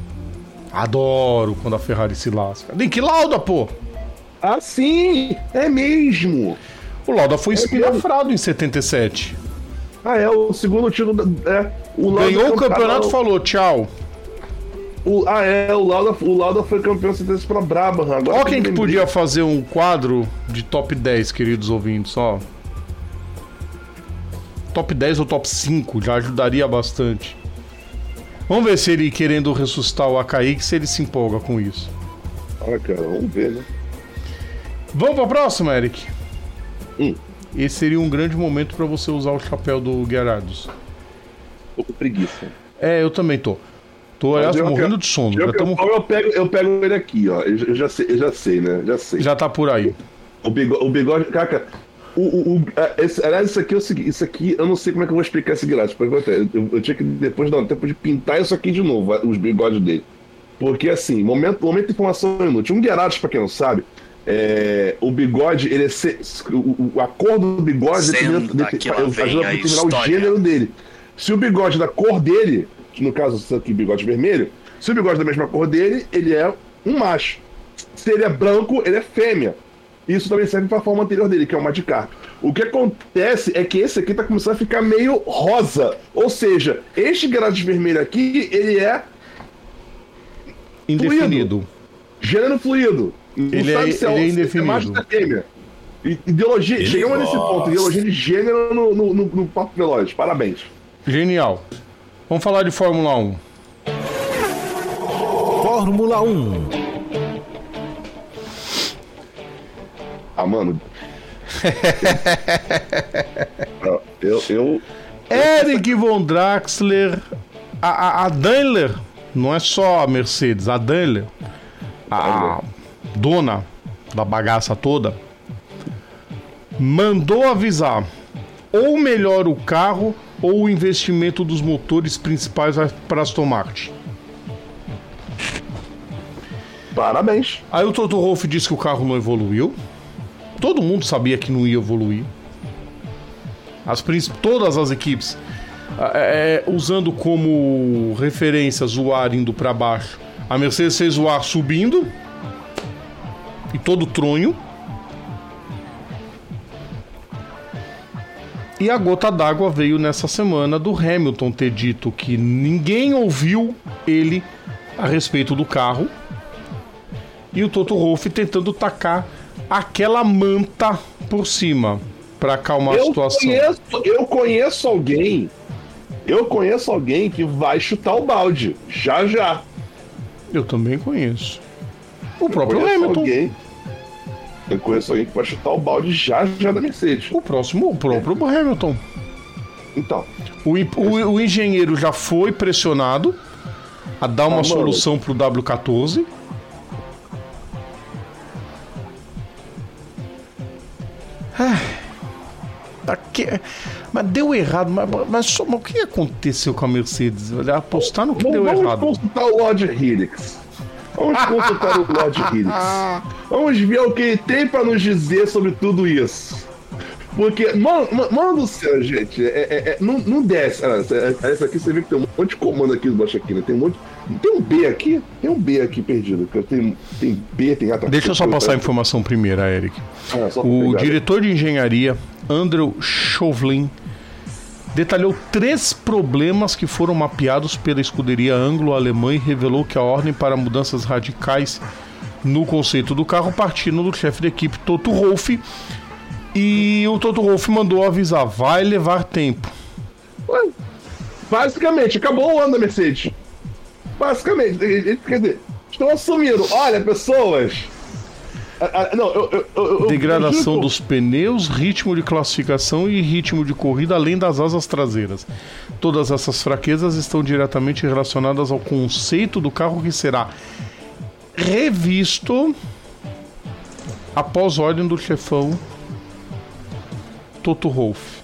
Adoro quando a Ferrari se lasca. Nick Lauda, pô! Ah, sim! É mesmo! O Lauda foi mesmo? espinafrado em 77. Ah, é, o segundo título. É, o Lauda Ganhou o campeonato e falou tchau. o- Ah, é, o Lauda, o Lauda foi campeão 76 pela Brabham. Agora que quem que podia fazer um quadro de top 10, queridos ouvintes, ó. Top 10 ou top 5 já ajudaria bastante. Vamos ver se ele querendo ressuscitar o Acaíque, se ele se empolga com isso. Ah, cara, vamos ver, né? Vamos pra próxima, Eric. Hum. Esse seria um grande momento para você usar o chapéu do Gerardos. Tô com preguiça. É, eu também tô. Tô, aliás, morrendo de sono. Eu, tamo- eu, pego, eu pego ele aqui, ó. Eu, eu já sei, eu já sei, né? Já sei. já tá por aí. O bigode, o bigode cara, o, o, o- é, esse, aliás, isso aqui é o seguinte, isso aqui, eu não sei como é que eu vou explicar esse porque eu, eu, eu tinha que depois dar um tempo de pintar isso aqui de novo, os bigodes dele. Porque assim, momento, momento de informação inútil. Um Geratos, pra quem não sabe, é, o bigode, ele é se- o, o- a cor do bigode Senta determina- que lá ajuda a determinar o gênero dele. Se o bigode da cor dele, que no caso isso aqui, bigode vermelho, se o bigode da mesma cor dele, ele é um macho. Se ele é branco, ele é fêmea. Isso também serve para a forma anterior dele, que é o Magikarp. O que acontece é que esse aqui tá começando a ficar meio rosa. Ou seja, este Gyarados vermelho aqui, ele é Indefinido. gênero fluido. Não Ele é- se ele é se indefinido. é Ideologia, Ele chegamos nesse ponto, ideologia de gênero no, no, no, no Papo Veloz. Parabéns. Genial. Vamos falar de Fórmula 1. Fórmula 1. Ah, mano. Não, eu, eu, Eric Von Draxler, a, a, a Daimler, não é só a Mercedes, a Daimler, a dona da bagaça toda, mandou avisar ou melhora o carro ou o investimento dos motores principais para Aston Martin. parabéns. Aí o Toto Wolff disse que o carro não evoluiu. Todo mundo sabia que não ia evoluir. As, todas as equipes é, é, usando como referências o ar indo para baixo. A Mercedes fez o ar subindo e todo tronho. E a gota d'água veio nessa semana do Hamilton ter dito que ninguém ouviu ele a respeito do carro e o Toto Wolff tentando tacar aquela manta por cima para acalmar a Eu situação. conheço, eu conheço alguém. Eu conheço alguém que vai chutar o balde. Já já. Eu também conheço. O próprio Hamilton. alguém. Eu conheço alguém que vai chutar o balde já já da Mercedes. O próximo, o próprio Hamilton. Então, O, o- o engenheiro já foi pressionado a dar uma mano. solução pro W14. Ah, aqui- mas deu errado. Mas, mas, só- mas o que aconteceu com a Mercedes? Apostar no que vamos, deu vamos errado. consultar o Lord Helix. Vamos consultar o Lord Helix. Vamos ver o que ele tem pra nos dizer sobre tudo isso. Porque, mano, ma- mano do céu, gente, é, é- é- não, não desce. Ah, essa, aqui você vê que tem um monte de comando aqui embaixo aqui, né? Tem um monte. Tem um B aqui? Tem um B aqui perdido. tenho- Tem B, tem A. tá- Deixa eu só passar a informação primeiro, Eric. Ah, O pegar. diretor de engenharia, Andrew Chauvelin, detalhou três problemas que foram mapeados pela escuderia anglo-alemã e revelou que a ordem para mudanças radicais no conceito do carro partindo do chefe da equipe, Toto Wolff. E o Toto Wolff mandou avisar: vai levar tempo. Basicamente, acabou o ano da Mercedes. Basicamente, quer dizer, estão assumindo. Olha, pessoas. Ah, ah, não, eu, eu, eu- Degradação dos pneus, ritmo de classificação e ritmo de corrida, além das asas traseiras. Todas essas fraquezas estão diretamente relacionadas ao conceito do carro que será revisto após ordem do chefão Toto Wolff.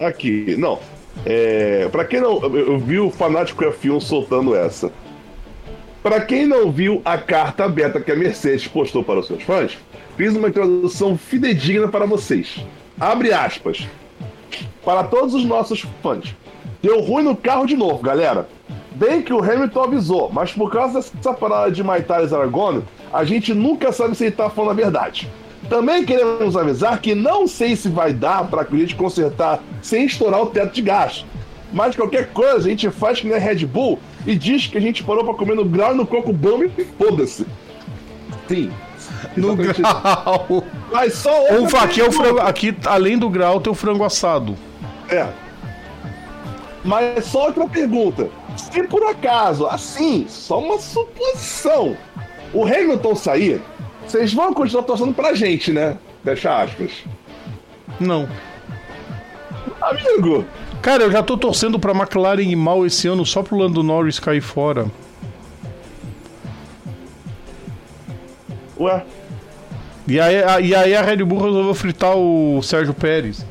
Aqui, não. É, pra quem não. Eu vi o fanático F1 soltando essa. Pra quem não viu a carta aberta que a Mercedes postou para os seus fãs, fiz uma introdução fidedigna para vocês. Abre aspas. Para todos os nossos fãs. Deu ruim no carro de novo, galera. Bem que o Hamilton avisou, mas por causa dessa parada de Maitares Aragono, a gente nunca sabe se ele tá falando a verdade. Também queremos avisar que não sei se vai dar para a gente consertar sem estourar o teto de gás. Mas qualquer coisa a gente faz que nem a Red Bull e diz que a gente parou para comer no grau e no coco bambi e foda-se. Sim. No Exatamente. grau. Mas só outra Ou aqui é o pergunta. frango. Aqui, além do grau, tem o frango assado. É. Mas só outra pergunta. Se por acaso, assim, só uma suposição, o Hamilton sair, vocês vão continuar torcendo pra gente, né? Deixa aspas. Não. Amigo, Cara, eu já tô torcendo pra McLaren ir mal esse ano só pro Lando Norris cair fora. ué, E aí, a, e aí a Red Bull resolveu fritar o Sérgio Pérez,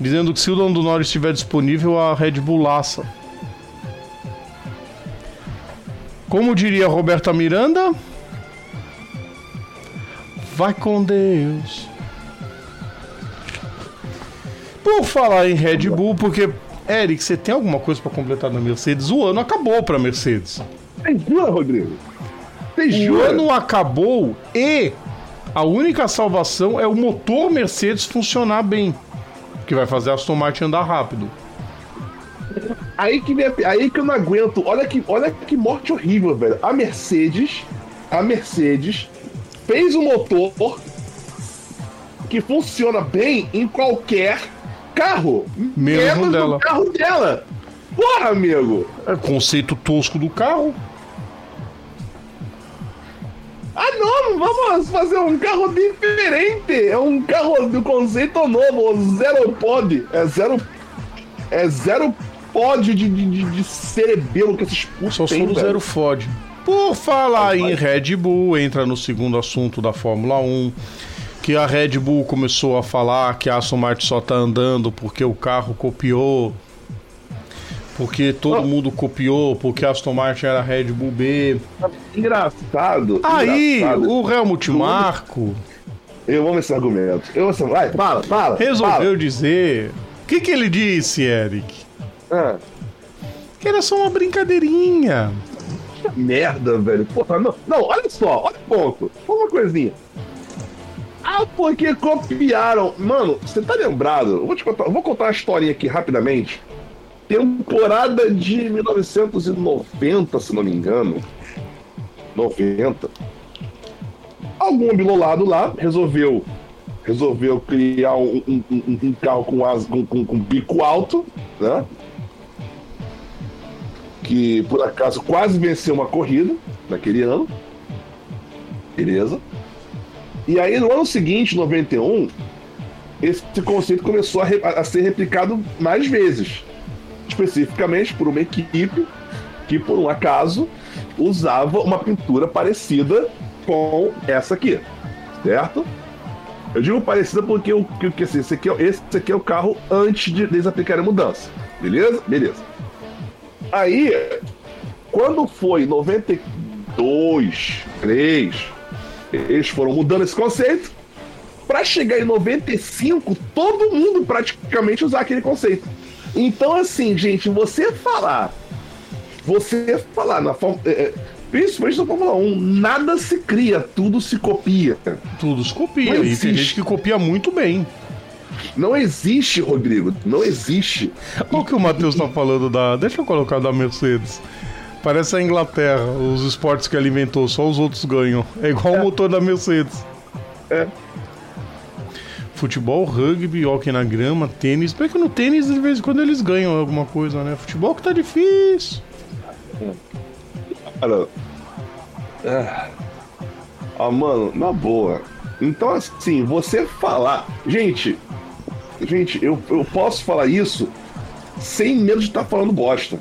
dizendo que se o Lando Norris estiver disponível, a Red Bull laça. Como diria Roberta Miranda, vai com Deus. Por falar em Red Bull, porque Eric, você tem alguma coisa pra completar na Mercedes? O ano acabou pra Mercedes. tem jura, Rodrigo? Tem O jura? ano acabou e a única salvação é o motor Mercedes funcionar bem. Que vai fazer a Aston Martin andar rápido. Aí que, a- aí que eu não aguento. Olha que, olha que morte horrível, velho. A Mercedes, a Mercedes fez um motor que funciona bem em qualquer carro. Menos no dela. carro dela. Porra, amigo. É conceito tosco do carro. Ah, não, vamos fazer um carro diferente. É um carro do conceito novo, zero pod. É zero. É zero pod de, de, de, cerebelo que esses putos Só se têm, for o velho. zero fode. Por falar em Red Bull, entra no segundo assunto da Fórmula 1. Que a Red Bull começou a falar que a Aston Martin só tá andando porque o carro copiou. Porque todo Oh. mundo copiou, porque a Aston Martin era Red Bull B. Engraçado. Aí, engraçado. o Helmut Marko Eu amo esse argumento. Eu amo. Vai, fala, fala. resolveu dizer. O que, que ele disse, Eric? Fala. Que era só uma brincadeirinha. Ah, merda, velho. Porra, não. Não, olha só, olha o ponto. Só uma coisinha. Ah, porque copiaram. Mano, você tá lembrado? Eu vou te contar, vou contar uma historinha aqui rapidamente. Temporada de 1990, se não me engano. 90. Algum bilolado lá resolveu resolveu criar um, um- um- um carro com, asa, com, com, com bico alto, né? Que por acaso quase venceu uma corrida naquele ano. Beleza. E aí no ano seguinte, 91, esse conceito começou a, a ser replicado mais vezes. Especificamente por uma equipe que, por um acaso, usava uma pintura parecida com essa aqui. Certo? Eu digo parecida porque o que, que assim, esse, aqui é, esse aqui é o carro antes de eles aplicarem a mudança. Beleza? Beleza. Aí, quando foi 92, 3, eles foram mudando esse conceito. Pra chegar em 95, todo mundo praticamente usar aquele conceito. Então, assim, gente, você falar, você falar na Fórmula. é, é, principalmente na Fórmula 1, nada se cria, tudo se copia. Tudo se copia. E tem gente que copia muito bem. Não existe, Rodrigo, não existe. Olha o que o Matheus tá falando da. Deixa eu colocar da Mercedes. Parece a Inglaterra, os esportes que alimentou, só os outros ganham. É igual o motor da Mercedes. É. Futebol, rugby, hockey na grama, tênis. Bem que no tênis, de vez em quando, eles ganham alguma coisa, né? Futebol que tá difícil. Cara. Ah, ah, mano, na boa. Então, assim, você falar. Gente, gente, eu, eu posso falar isso sem medo de estar falando bosta.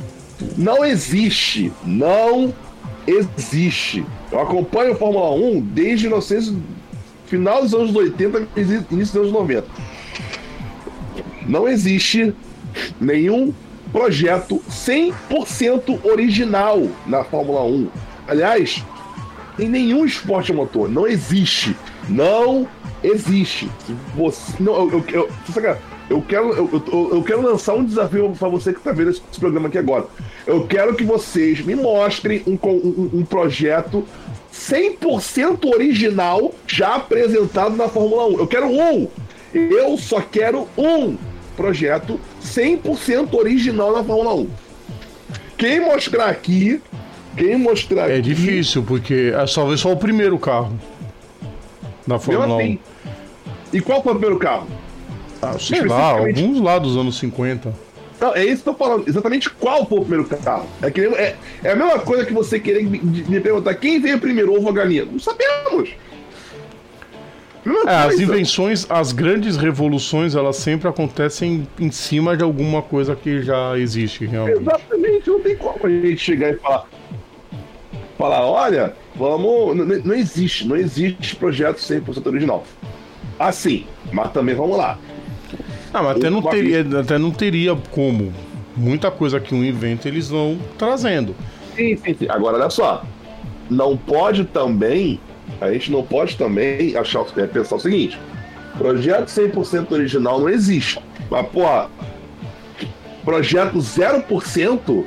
Não existe. Não existe. Eu acompanho a Fórmula 1 desde 1900, final dos anos 80 e início dos anos 90. Não existe nenhum projeto 100% original na Fórmula 1. Aliás, em nenhum esporte motor. Não existe. Não existe. Você, não, eu, eu, eu, eu quero, eu, eu, eu quero lançar um desafio para você que está vendo esse, esse programa aqui agora. Eu quero que vocês me mostrem um, um, um projeto 100% original já apresentado na Fórmula 1. Eu quero um. Eu só quero um projeto 100% original na Fórmula 1. Quem mostrar aqui, quem mostrar É aqui, difícil, porque é só ver só o primeiro carro. Na Fórmula 1. assim. E qual foi o primeiro carro? Sei lá, alguns lá dos anos 50. Não, é isso que eu tô falando. Exatamente qual foi o primeiro carro. É, que, é, é a mesma coisa que você querer me, me perguntar quem veio primeiro, ovo ou galinha. Não sabemos. É, as invenções, as grandes revoluções, elas sempre acontecem em cima de alguma coisa que já existe, realmente. Exatamente, não tem como a gente chegar e falar. Falar, olha, vamos. Não, não existe, não existe projeto 100% original. Assim, mas também vamos lá. Ah, mas até não, teria, até não teria como. Muita coisa que um inventa eles vão trazendo. Sim, sim, sim. Agora, olha só. Não pode também a gente não pode também achar, é, pensar o seguinte: projeto 100% original não existe. Mas, pô, projeto 0%.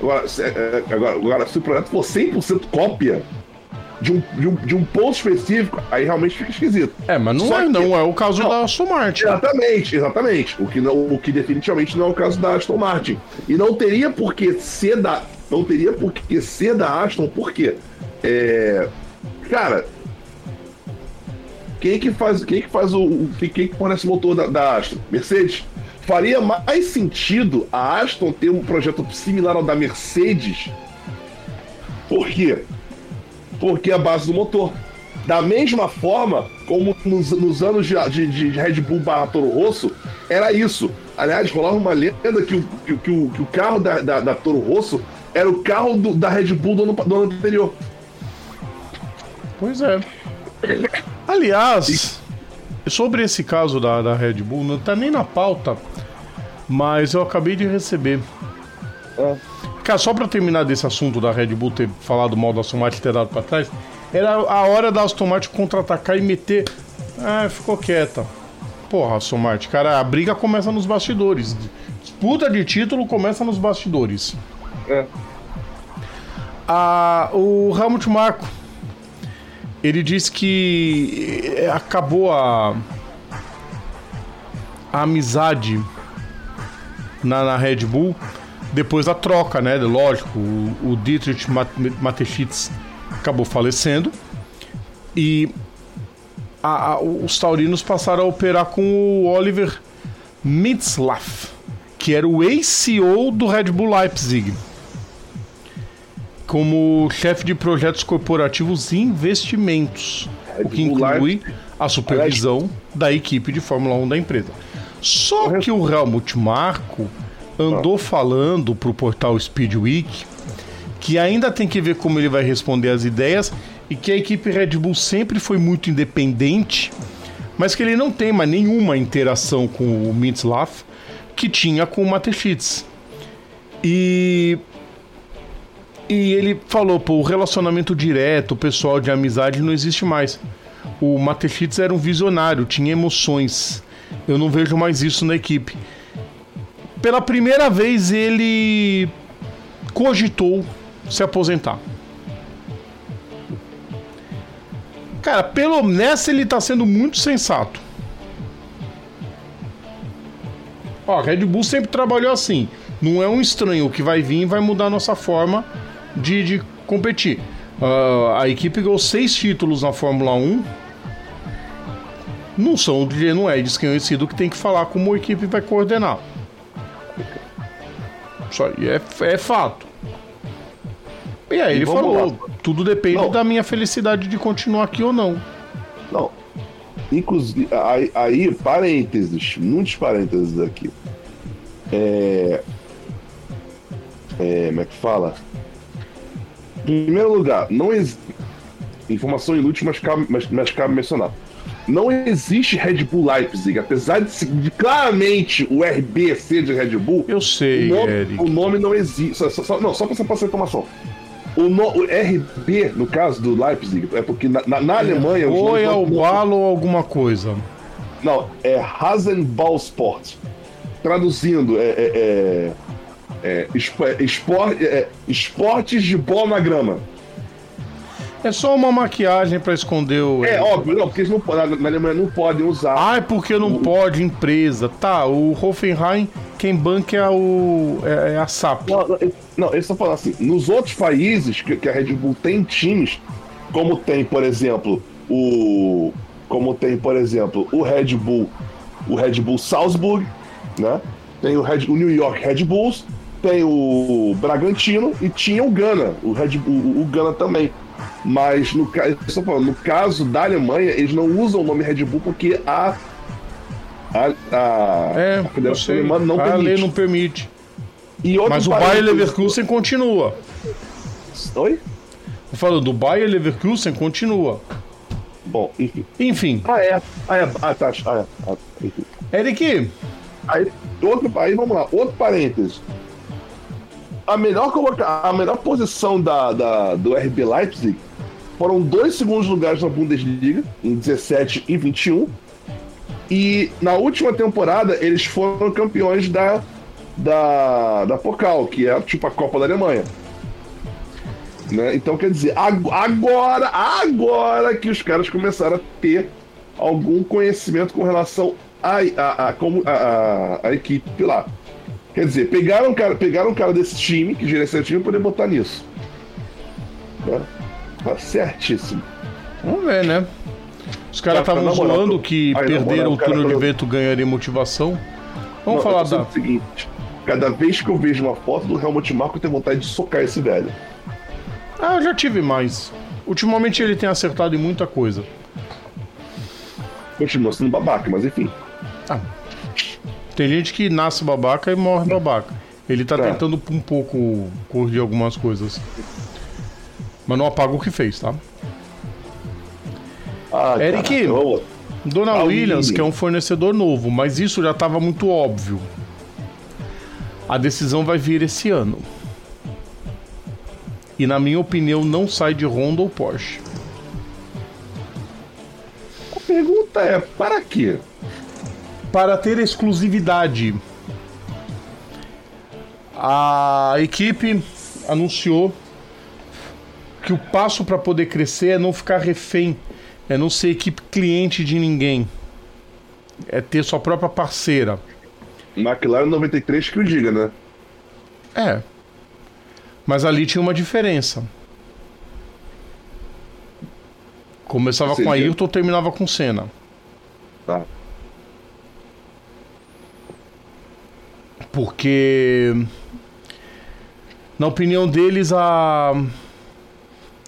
Agora, se, é, agora, agora, se o projeto for 100% cópia de um, de, um, de um ponto específico, aí realmente fica esquisito. É, mas não, é, que, não é o caso não, da Aston Martin. Exatamente, exatamente. O que, não, o que definitivamente não é o caso da Aston Martin. E não teria por que ser da. Não teria por que ser da Aston, por quê? É, cara, quem que faz, quem que faz o, quem que fornece o motor da, da Aston? Mercedes. Faria mais sentido a Aston ter um projeto similar ao da Mercedes. Por quê? Porque é a base do motor. Da mesma forma como nos, nos anos de, de, de, Red Bull barra Toro Rosso, era isso. Aliás, rolava uma lenda que o, que, que o, que o carro da, da, da Toro Rosso era o carro do, da Red Bull do ano, do ano anterior. Pois é. Aliás, sobre esse caso da, da Red Bull, não tá nem na pauta, mas eu acabei de receber. É. Cara, só pra terminar desse assunto da Red Bull ter falado mal da Aston Martin ter dado pra trás, era a hora da Aston Martin contra-atacar e meter. Ah, ficou quieta. Porra, Aston Martin, cara, a briga começa nos bastidores. Disputa de título começa nos bastidores. É. Ah, o Helmut Marko ele diz que eh, acabou a, a amizade na, na, Red Bull depois da troca, né? Lógico, o, o Dietrich Mateschitz acabou falecendo e a, a, os taurinos passaram a operar com o Oliver Mitzlaff, que era o ex-CEO do Red Bull Leipzig como chefe de projetos corporativos e investimentos, o que inclui a supervisão da equipe de Fórmula 1 da empresa. Só que o Helmut Marko andou falando para o portal Speedweek que ainda tem que ver como ele vai responder às ideias e que a equipe Red Bull sempre foi muito independente, mas que ele não tem mais nenhuma interação com o Mitzlaff que tinha com o Matechitz. E e ele falou, pô, o relacionamento direto, o pessoal de amizade não existe mais. O Matechitz era um visionário, tinha emoções. Eu não vejo mais isso na equipe. Pela primeira vez ele cogitou se aposentar. Cara, pelo nessa ele tá sendo muito sensato. Ó, Red Bull sempre trabalhou assim. Não é um estranho que vai vir e vai mudar a nossa forma de, de competir. Uh, a equipe ganhou seis títulos na Fórmula 1. Não são não é desconhecido que tem que falar como a equipe vai coordenar. Isso aí é, é fato. E aí e ele falou: lá. tudo depende não. da minha felicidade de continuar aqui ou não. Não. Inclusive, aí, aí parênteses, muitos parênteses aqui. É. É, como é que fala? Em primeiro lugar, não existe. Informação inútil, mas cabe, mas, mas cabe mencionar. Não existe Red Bull Leipzig, apesar de, de claramente o RB ser de Red Bull. Eu sei, o nome, Eric. O nome não existe. Só, só, não, só pra você passar a informação. O, no, o, RB, no caso do Leipzig, é porque na, na, na é, Alemanha. Ou é o Balo ou alguma coisa. Não, é Rasenballsport. Traduzindo, é, é, é é, espor, é, esportes de bola na grama. É só uma maquiagem para esconder o. É, óbvio, não, porque eles não, na, na Alemanha não podem usar. Ah, é porque não o... pode, empresa. Tá, o Hoffenheim, quem banca é, o, é, é a SAP. Não, não, eles estão falando assim: nos outros países que, que, a Red Bull tem times, como tem, por exemplo, o. Como tem, por exemplo, o Red Bull, o Red Bull Salzburg, né? tem o, Red, o New York Red Bulls, tem o Bragantino e tinha o Gana, o, Red, o, o Gana também. Mas no, falando, no caso da Alemanha, eles não usam o nome Red Bull porque a, a, a, é, a Federação Alemã não a permite. A lei não permite. Mas o Bayer Leverkusen continua. Oi? Eu falo, do Bayer Leverkusen continua. Bom, enfim. Enfim. Ah, é. Ah, é. Ah, tá. Ah, é. Ah, enfim. Eric. Aí, outro, aí vamos lá, outro parênteses. A melhor, a melhor posição da, da, do RB Leipzig foram dois segundos lugares na Bundesliga, em 17 e 21. E na última temporada eles foram campeões da, da, da Pokal, que é tipo a Copa da Alemanha. Né? Então, quer dizer, agora, agora que os caras começaram a ter algum conhecimento com relação à a, a, a, a, equipe lá. Quer dizer, pegaram um cara, pegaram um cara desse time, que gerencia time, para poder botar nisso. Né? Tá certíssimo. Vamos ver, né? Os caras estavam zoando que Aí, perderam o turno de vento ganharia motivação. Vamos Não, falar da. O seguinte: cada vez que eu vejo uma foto do Helmut Marko, eu tenho vontade de socar esse velho. Ah, eu já tive mais. Ultimamente ele tem acertado em muita coisa. Continua sendo babaca, mas enfim. Ah, tem gente que nasce babaca e morre babaca. Ele tá é. tentando um pouco corrigir algumas coisas. Mas não apaga o que fez, tá? Ah, Eric, cara, Dona ah, Williams, que é um fornecedor novo, mas isso já estava muito óbvio. A decisão vai vir esse ano. E na minha opinião não sai de Honda ou Porsche. A pergunta é: para quê? Para ter exclusividade. A equipe anunciou que o passo para poder crescer é não ficar refém, é não ser equipe cliente de ninguém, é ter sua própria parceira. McLaren 93 que o diga, né? É, mas ali tinha uma diferença. Começava com Ayrton, terminava com Senna. Tá. Porque na opinião deles a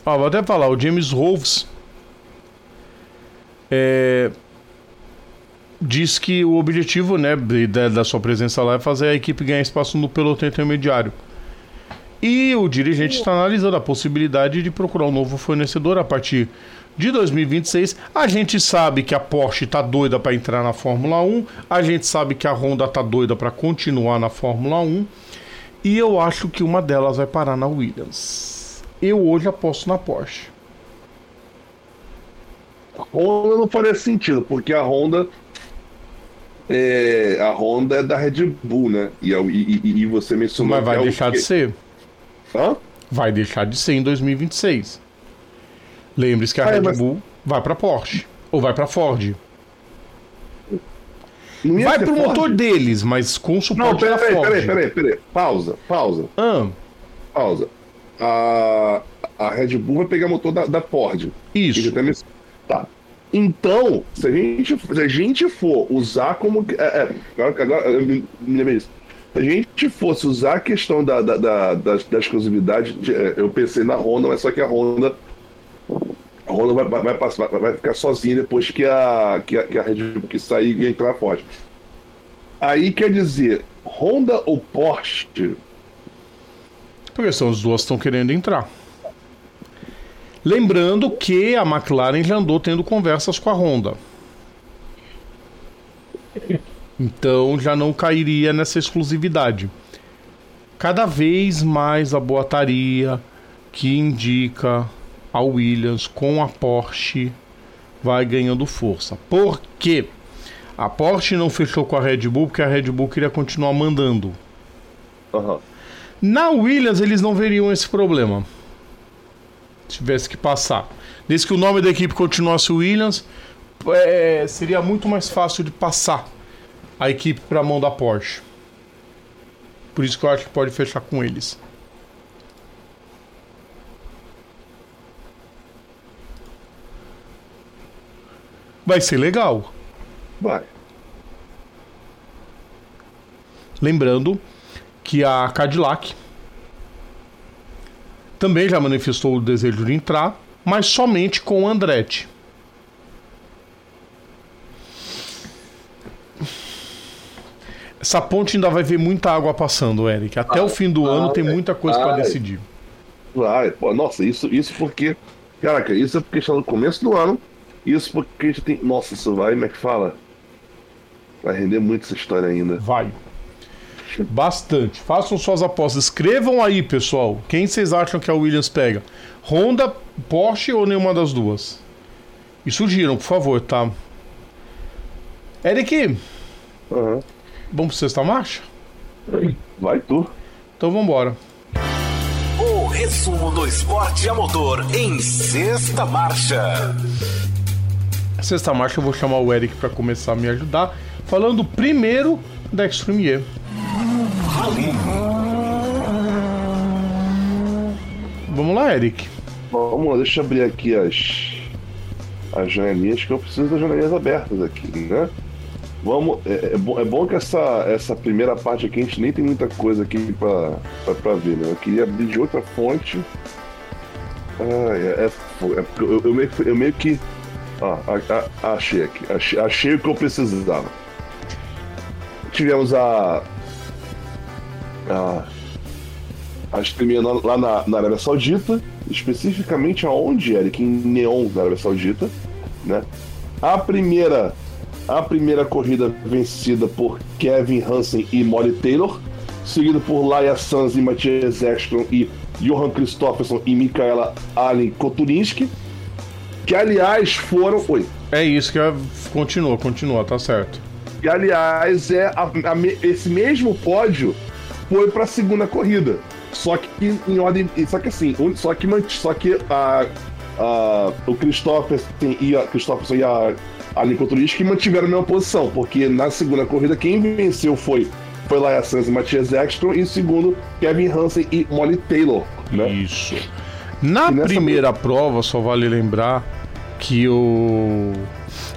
vou até falar, o James Rolfs é, diz que o objetivo né, da, da, sua presença lá é fazer a equipe ganhar espaço no pelotão intermediário. E o dirigente está analisando a possibilidade de procurar um novo fornecedor a partir de 2026. A gente sabe que a Porsche está doida para entrar na Fórmula 1, a gente sabe que a Honda está doida para continuar na Fórmula 1, e eu acho que uma delas vai parar na Williams. Eu hoje aposto na Porsche. A Honda não faria sentido, porque a Honda é, a Honda é da Red Bull, né? E, e, e você mencionou. Mas vai é deixar de ser. Hã? Vai deixar de ser em 2026. Lembre-se que a ah, Red mas... Bull vai para Porsche ou vai para Ford. Vai pro Ford? motor deles, mas com suporte Não, peraí, da Ford. Peraí, peraí, peraí. Pausa, pausa. Ah. Pausa. A, a Red Bull vai pegar motor da, da Ford. Isso. Tá. Então, se a gente, se a gente for usar como. É, é, agora, eu me, lembrei isso se a gente fosse usar a questão da, da, da, da, da exclusividade, é, eu pensei na Honda, mas só que a Honda. A Honda vai, vai, passar, vai ficar sozinha depois que a, que a, que a Red Bull que sair e entrar forte. Aí quer dizer, Honda ou Porsche? Porque são as duas estão querendo entrar. Lembrando que a McLaren já andou tendo conversas com a Honda. Então já não cairia nessa exclusividade. Cada vez mais a boataria que indica a Williams com a Porsche vai ganhando força. Por quê? A Porsche não fechou com a Red Bull porque a Red Bull queria continuar mandando. Uhum. Na Williams eles não veriam esse problema. Se tivesse que passar. Desde que o nome da equipe continuasse Williams, é, seria muito mais fácil de passar a equipe para a mão da Porsche. Por isso que eu acho que pode fechar com eles. Vai ser legal. Vai. Lembrando que a Cadillac também já manifestou o desejo de entrar, mas somente com o Andretti. Essa ponte ainda vai ver muita água passando, Eric. Até ah, o fim do ah, ano tem muita coisa para decidir. Vai, pô, nossa, isso, isso porque. Caraca, isso é porque está no começo do ano. Isso porque a gente tem. Nossa, isso vai, como é que fala? Vai render muito essa história ainda. Vai. Bastante. Façam suas apostas. Escrevam aí, pessoal. Quem vocês acham que a Williams pega? Honda, Porsche ou nenhuma das duas? E surgiram, por favor, tá? Eric. Uhum. Vamos pro sexta marcha? Vai tu. Então vambora. O resumo do esporte a motor em sexta marcha. Sexta marcha eu vou chamar o Eric para começar a me ajudar, falando primeiro da Extreme E. Vamos lá, Eric. Vamos lá, deixa eu abrir aqui as, as janelinhas, que eu preciso das janelinhas abertas aqui, né? Vamos, é, é, bom, é bom que essa, essa primeira parte aqui a gente nem tem muita coisa aqui pra, pra, pra ver, né? Eu queria abrir de outra fonte. Ah, é, é, eu, eu, meio, eu meio que. Ah, a, a, achei aqui. Achei, achei o que eu precisava. Tivemos a. A. A streaming lá na, na Arábia Saudita, especificamente aonde, Eric? Em Neon, na Arábia Saudita, né? A primeira a primeira corrida vencida por Kevin Hansen e Molly Taylor, seguido por Laia Sanz e Matthias Ekstrom e Johan Christofferson e Michaela Allen Koturinski, que aliás foram. Oi. É isso que continua, continua, tá certo. E aliás, é a, a, esse mesmo pódio foi para a segunda corrida. Só que em ordem. Só que assim, só que, só que a, a, o Christopherson e a, Christopherson e a a que mantiveram a mesma posição, porque na segunda corrida quem venceu foi foi Laia Sanz e Matias Ekstrom, e segundo, Kevin Hansen e Molly Taylor. Né? Isso. Na primeira prova, só vale lembrar que o,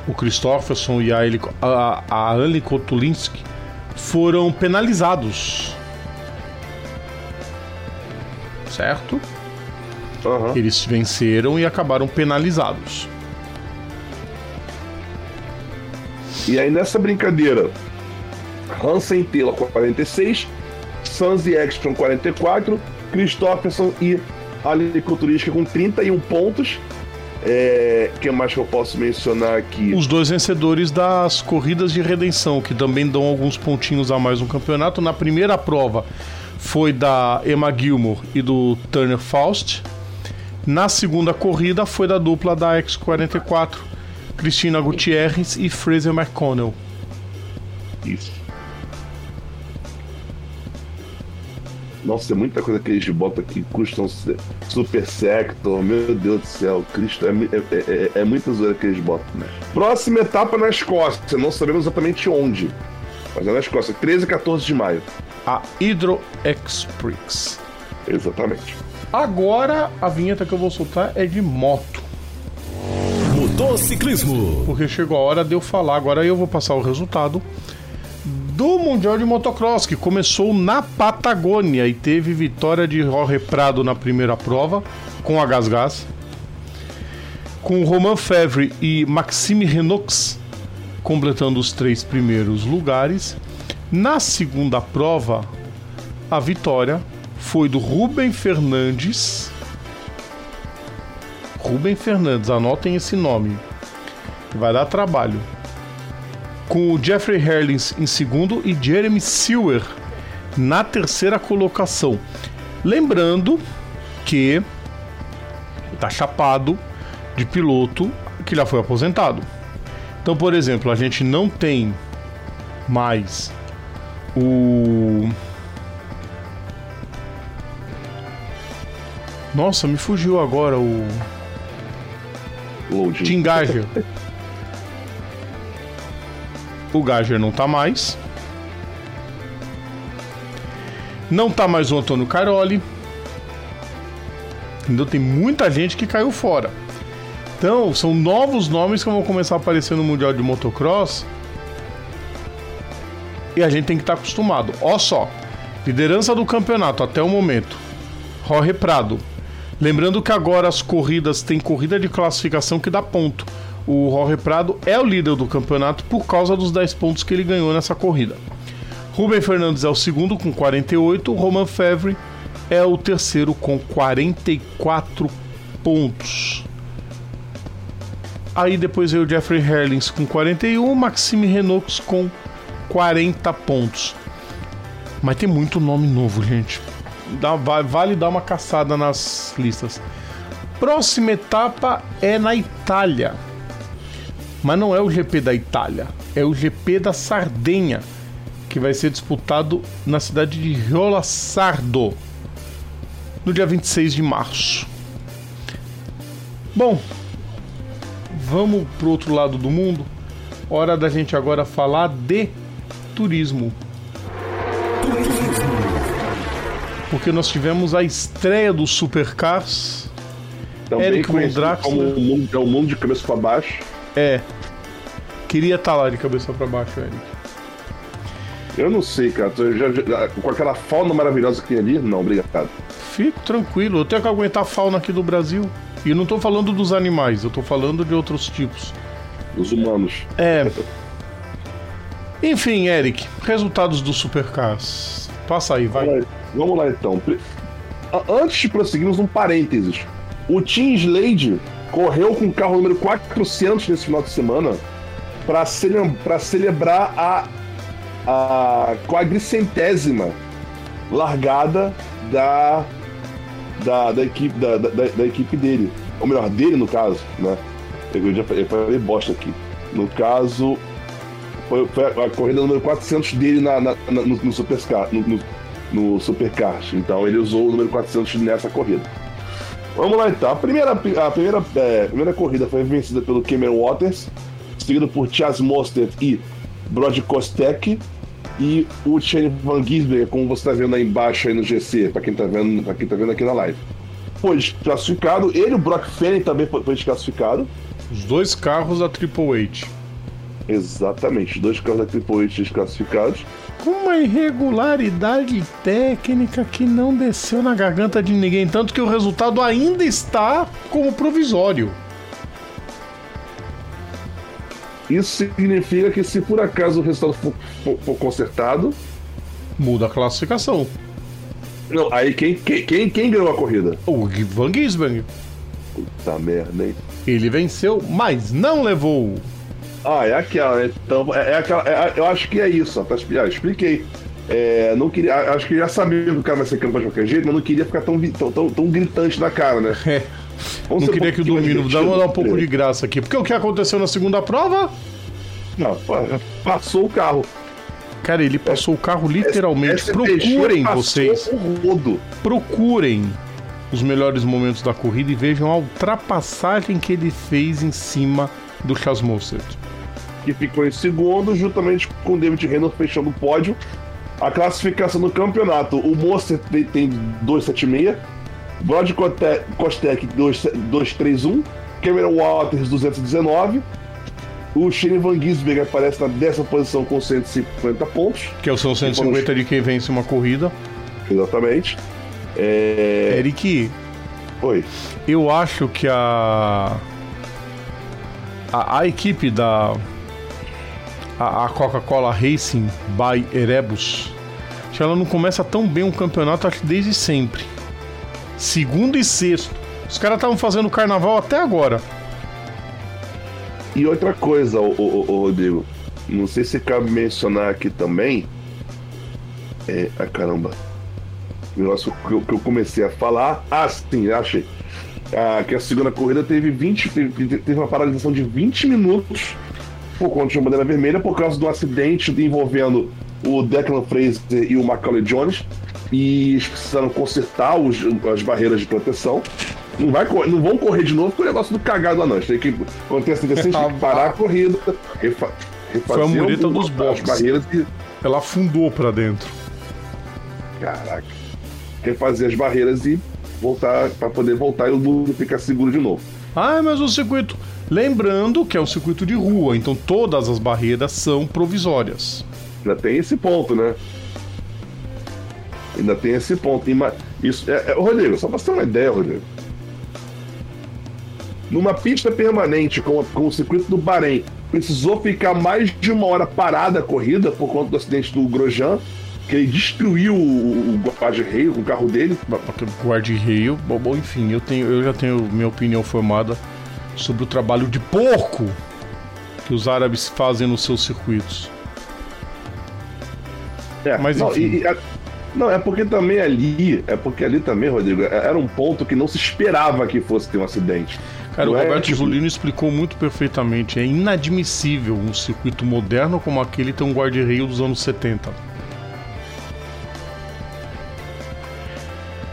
o Christopherson e a, a, a Anne Kotulinski foram penalizados. Certo? Uhum. Eles venceram e acabaram penalizados. E aí nessa brincadeira, Hansen Taylor com 46, Sanz e Ekstrom 44, Christopherson e Ali Culturística com 31 pontos. É, que mais que eu posso mencionar aqui? Os dois vencedores das corridas de redenção, que também dão alguns pontinhos a mais no campeonato. Na primeira prova foi da Emma Gilmore e do Turner Faust. Na segunda corrida foi da dupla da X44, Cristina Gutierrez e Fraser McConnell. Isso. Nossa, é muita coisa que eles botam aqui, custam super sector, meu Deus do céu, Cristo, é, é, é, é muita zoeira que eles botam, né? Próxima etapa na Escócia, não sabemos exatamente onde, mas é na Escócia, 13 e 14 de maio. A Hydro Express. Exatamente. Agora a vinheta que eu vou soltar é de moto motociclismo. Porque chegou a hora de eu falar, agora eu vou passar o resultado do Mundial de Motocross, que começou na Patagônia e teve vitória de Jorge Prado na primeira prova, com a Gas Gas, com Romain Fevre e Maxime Renox completando os três primeiros lugares. Na segunda prova, a vitória foi do Ruben Fernandes Rubem Fernandes, anotem esse nome. Vai dar trabalho. Com o Jeffrey Herlings em segundo e Jeremy Silver na terceira colocação. Lembrando que está chapado de piloto que já foi aposentado. Então, por exemplo, a gente não tem mais o. Nossa, me fugiu agora o. Loading. Tim Gager. o Gager não tá mais. Não tá mais o Antônio Caroli. Ainda tem muita gente que caiu fora. Então, são novos nomes que vão começar a aparecer no Mundial de Motocross. E a gente tem que estar tá acostumado. Ó só, liderança do campeonato até o momento. Jorge Prado. Lembrando que agora as corridas tem corrida de classificação que dá ponto. O Jorge Prado é o líder do campeonato por causa dos 10 pontos que ele ganhou nessa corrida. Rubem Fernandes é o segundo com 48, Roman Fevre é o terceiro com 44 pontos. Aí depois veio o Jeffrey Herlings com 41, Maxime Renault com 40 pontos. Mas tem muito nome novo, gente. Dá, vale dar uma caçada nas listas. Próxima etapa é na Itália. Mas não é o GP da Itália, é o GP da Sardenha, que vai ser disputado na cidade de Riola Sardo, no dia 26 de março. Bom, vamos pro outro lado do mundo. Hora da gente agora falar de turismo. Porque nós tivemos a estreia do Supercars. Também Eric conhecido como o mundo, é o mundo de cabeça para baixo. É. Queria estar tá lá de cabeça para baixo, Eric. Eu não sei, cara. Já, já, com aquela fauna maravilhosa que tem ali, não, obrigado. Fico tranquilo. Eu tenho que aguentar a fauna aqui do Brasil. E não tô falando dos animais, eu tô falando de outros tipos. Os humanos. É. Enfim, Eric, resultados do Supercars. Passa aí, vai. Vamos lá, vamos lá então. Antes de prosseguirmos, um parênteses. O Team Slade correu com o carro número 400 nesse final de semana para celebrar a, a quadricentésima largada da da, da equipe da, da, da, equipe dele. Ou melhor, dele no caso, né? Eu já falei bosta aqui. No caso, foi, foi a, a, corrida número 400 dele na, na, na no, no, Supercar, no, no, no Supercars. Então ele usou o número 400 nessa corrida. Vamos lá então. A primeira, a primeira, é, a primeira corrida foi vencida pelo Cameron Waters, seguido por Chas Mostert e Brod Kostek. E o Shane Van Gisberger, como você está vendo aí embaixo aí no GC, para quem está vendo, quem tá vendo aqui na live. Foi desclassificado. Ele e o Brock Fanning também foi, foi. Os dois carros da Triple H. Exatamente, dois H desclassificados. Com uma irregularidade técnica que não desceu na garganta de ninguém, tanto que o resultado ainda está como provisório. Isso significa que se por acaso o resultado for, for, for consertado. Muda a classificação. Não, aí quem, quem, quem, quem ganhou a corrida? O Van Gisberg. Puta merda, hein? Ele venceu, mas não levou. Ah, é aquela, né? Então, é, é aquela. É, eu acho que é isso, tá? Ah, expliquei. É, não queria, acho que já sabia que o cara vai ser campeão de qualquer jeito, mas não queria ficar tão, tão, tão, tão gritante na cara, né? É. Vamos não queria um que o domínio. Dá dar um pouco de graça aqui. Porque o que aconteceu na segunda prova? Não, passou o carro. Cara, ele passou o carro literalmente. Procurem vocês. Procurem os melhores momentos da corrida e vejam a ultrapassagem que ele fez em cima do Charles Mostert. Que ficou em segundo, juntamente com David Reynolds fechando o pódio. A classificação do campeonato: o Mostert tem 276, Brod Kostek 231, Cameron Waters 219. O Shane Van Gisberg aparece na décima posição com 150 pontos. Que é o são 150 de quem vence uma corrida. Exatamente. É... Eric. Oi. Eu acho que a. A, a equipe da. A, a Coca-Cola Racing by Erebus. Que ela não começa tão bem um campeonato, acho desde sempre segundo e sexto. Os caras estavam fazendo carnaval até agora. E outra coisa, o, o, o, Rodrigo, não sei se cabe mencionar aqui também. É, ah, caramba. O negócio que eu, que eu comecei a falar. Ah, sim, achei. Ah, que a segunda corrida teve 20. Teve, teve uma paralisação de 20 minutos por conta de uma bandeira vermelha por causa do acidente envolvendo o Declan Fraser e o Macaulay Jones e eles precisaram consertar os, as barreiras de proteção. Não, vai, não vão correr de novo com o negócio do cagado lá, não. Tem que acontecer assim, tem que parar a corrida, refa, refazer Foi a mureta dos boxes. barreiras e... Ela afundou para dentro. Caraca. Refazer as barreiras e voltar para poder voltar e o mundo ficar seguro de novo. Ah, mas o circuito. Lembrando que é um circuito de rua, então todas as barreiras são provisórias. Ainda tem esse ponto, né? Ainda tem esse ponto. Isso, é, é, Rodrigo, só pra você ter uma ideia, Rodrigo. Numa pista permanente, como, como o circuito do Bahrein, precisou ficar mais de uma hora parada a corrida por conta do acidente do Grosjean, que ele destruiu o, o guarda-reio com o carro dele. Guarda-reio, bom, enfim, eu, tenho, eu já tenho minha opinião formada sobre o trabalho de porco que os árabes fazem nos seus circuitos. É, Mas não, enfim. E, e, não, é porque também ali, é porque ali também, Rodrigo, é, era um ponto que não se esperava que fosse ter um acidente. Cara, não o é Roberto é, Julino explicou muito perfeitamente. É inadmissível um circuito moderno como aquele ter um guarda-reio dos anos 70.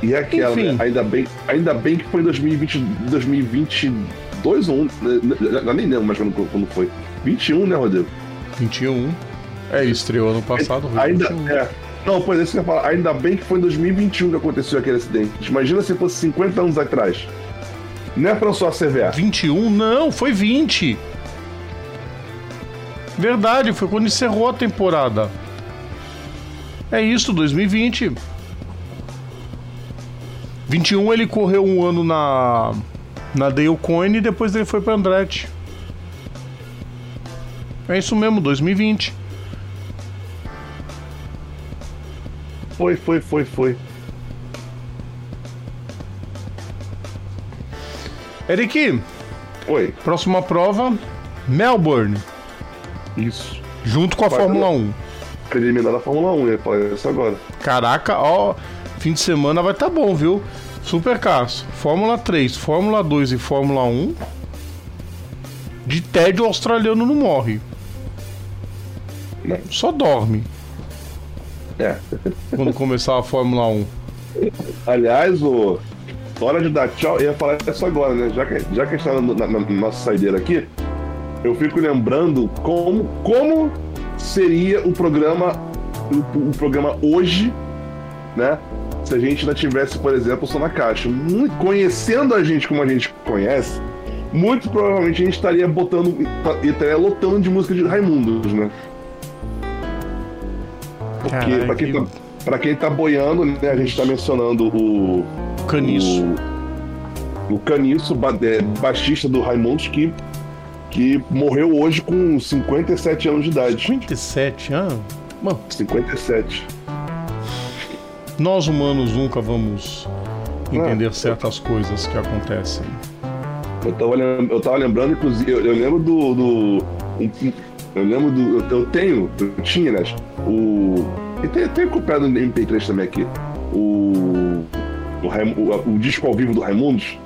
E é aquela, né? ainda, bem, ainda bem que foi em 2020, 2022 ou 1, né? nem lembro mais quando, quando foi. 21, né, Rodrigo? 21. É, estreou ano passado. Ainda, 21. é. Não, pois é isso que eu ia falar. Ainda bem que foi em 2021 que aconteceu aquele acidente. Imagina se fosse 50 anos atrás. Né, François Xavier? 21? Não, foi 20. Verdade, foi quando encerrou a temporada. É isso, 2020. 21 ele correu um ano na na Dale Coyne e depois ele foi para Andretti. É isso mesmo, 2020. Foi, foi, foi, foi. Eric. Oi. Próxima prova, Melbourne. Isso. Junto com a Vai Fórmula 1. Preliminar da Fórmula 1, ia falar isso agora. Caraca, ó, fim de semana vai tá bom, viu? Supercars, Fórmula 3, Fórmula 2 e Fórmula 1. De tédio, o australiano não morre. Não. Só dorme. É. Quando começar a Fórmula 1. Aliás, o. Hora de dar tchau, eu ia falar isso agora, né? Já que, já que a gente tá na, na, na nossa saideira aqui, eu fico lembrando como, como seria o programa o, o, programa hoje, né? Se a gente ainda tivesse, por exemplo, o Som na Caixa. Muito, conhecendo a gente como a gente conhece, muito provavelmente a gente estaria botando e estaria lotando de música de Raimundos, né? Porque, para quem, tá, pra quem tá boiando, né, a gente tá mencionando o. Caniço. O, o Caniço, é, baixista do Raimundos, que, que morreu hoje com 57 anos de idade. 57 anos? Mano. 57. Nós humanos nunca vamos entender ah, certas coisas que acontecem. Eu tava, eu tava lembrando, inclusive, eu, eu lembro do. do eu lembro do. Eu, tenho, eu tinha, né? O. E tem, tem copiado no MP3 também aqui. O. O, o, o disco ao vivo do Raimundos.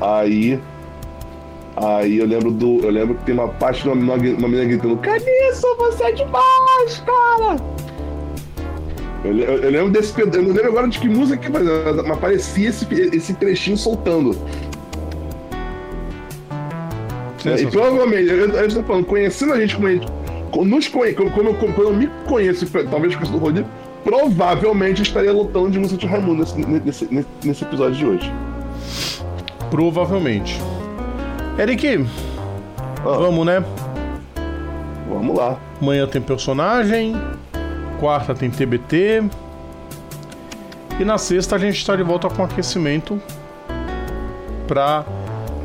Aí. Aí eu lembro do. Eu lembro que tem uma parte de uma, uma, uma menina gritando: Caniço, você é demais, cara! Eu, eu, eu, lembro desse. Eu não lembro agora de que música, mas, mas aparecia esse, esse trechinho soltando. E provavelmente, eu, eu estou falando, conhecendo a gente como a gente. Nos conhe, como, como, como, eu me conheço, talvez com o Rodrigo, provavelmente estaria lutando de música de Raimundo nesse, nesse, nesse episódio de hoje. Provavelmente. Eric, ah. vamos, né? Vamos lá. Amanhã tem personagem, quarta tem TBT. E na sexta a gente está de volta com aquecimento para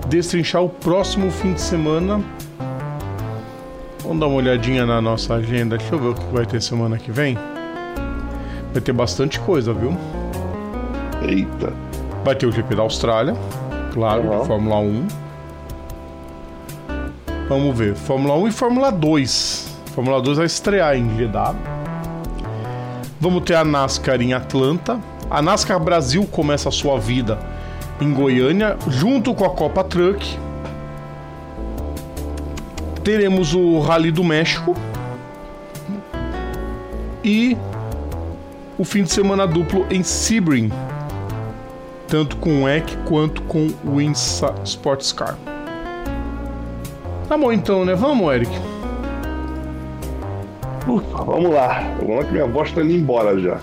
destrinchar o próximo fim de semana. Vamos dar uma olhadinha na nossa agenda. Deixa eu ver o que vai ter semana que vem. Vai ter bastante coisa, viu? Eita. Vai ter o GP da Austrália, claro, uhum. Fórmula 1. Vamos ver, Fórmula 1 e Fórmula 2. Fórmula 2 vai estrear em Jeddah. Vamos ter a NASCAR em Atlanta. A NASCAR Brasil começa a sua vida em Goiânia, junto com a Copa Truck. Teremos o Rally do México e o fim de semana duplo em Sebring, tanto com o EC quanto com o Insa Sports Car. Tá bom então, né? Vamos, Eric. Ufa, vamos lá. Vamos lá que minha voz tá indo embora já.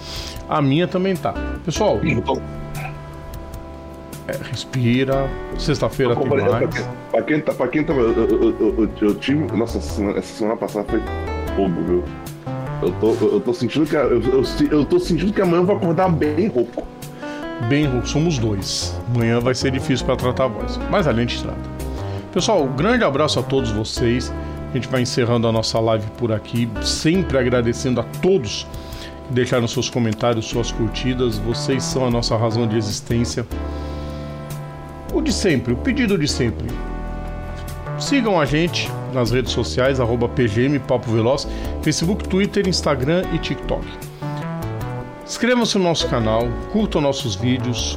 A minha também tá. Pessoal, então, é, respira. Sexta-feira tem mais. Pra quem, tá, pra quem tá. Eu, eu, eu, eu, tive. Nossa, essa semana passada foi fogo, viu? Eu tô, eu tô sentindo que eu, eu, eu tô sentindo que amanhã eu vou acordar bem rouco. Bem rouco, somos dois. Amanhã vai ser difícil para tratar a voz, mas a gente trata. Pessoal, um grande abraço a todos vocês. A gente vai encerrando a nossa live por aqui, sempre agradecendo a todos que deixaram seus comentários, suas curtidas. Vocês são a nossa razão de existência. O de sempre, o pedido de sempre. Sigam a gente nas redes sociais, arroba PGM Papo Veloz, Facebook, Twitter, Instagram e TikTok. Inscrevam-se no nosso canal, curtam nossos vídeos,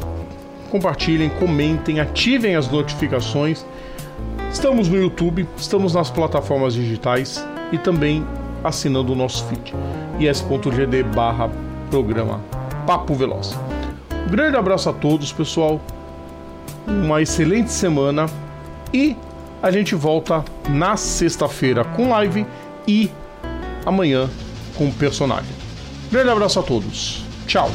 compartilhem, comentem, ativem as notificações. Estamos no YouTube, estamos nas plataformas digitais e também assinando o nosso feed is.gd barra programa Papo Veloz. Um grande abraço a todos, pessoal. Uma excelente semana e a gente volta na sexta-feira com live e amanhã com personagem. Grande abraço a todos. Tchau.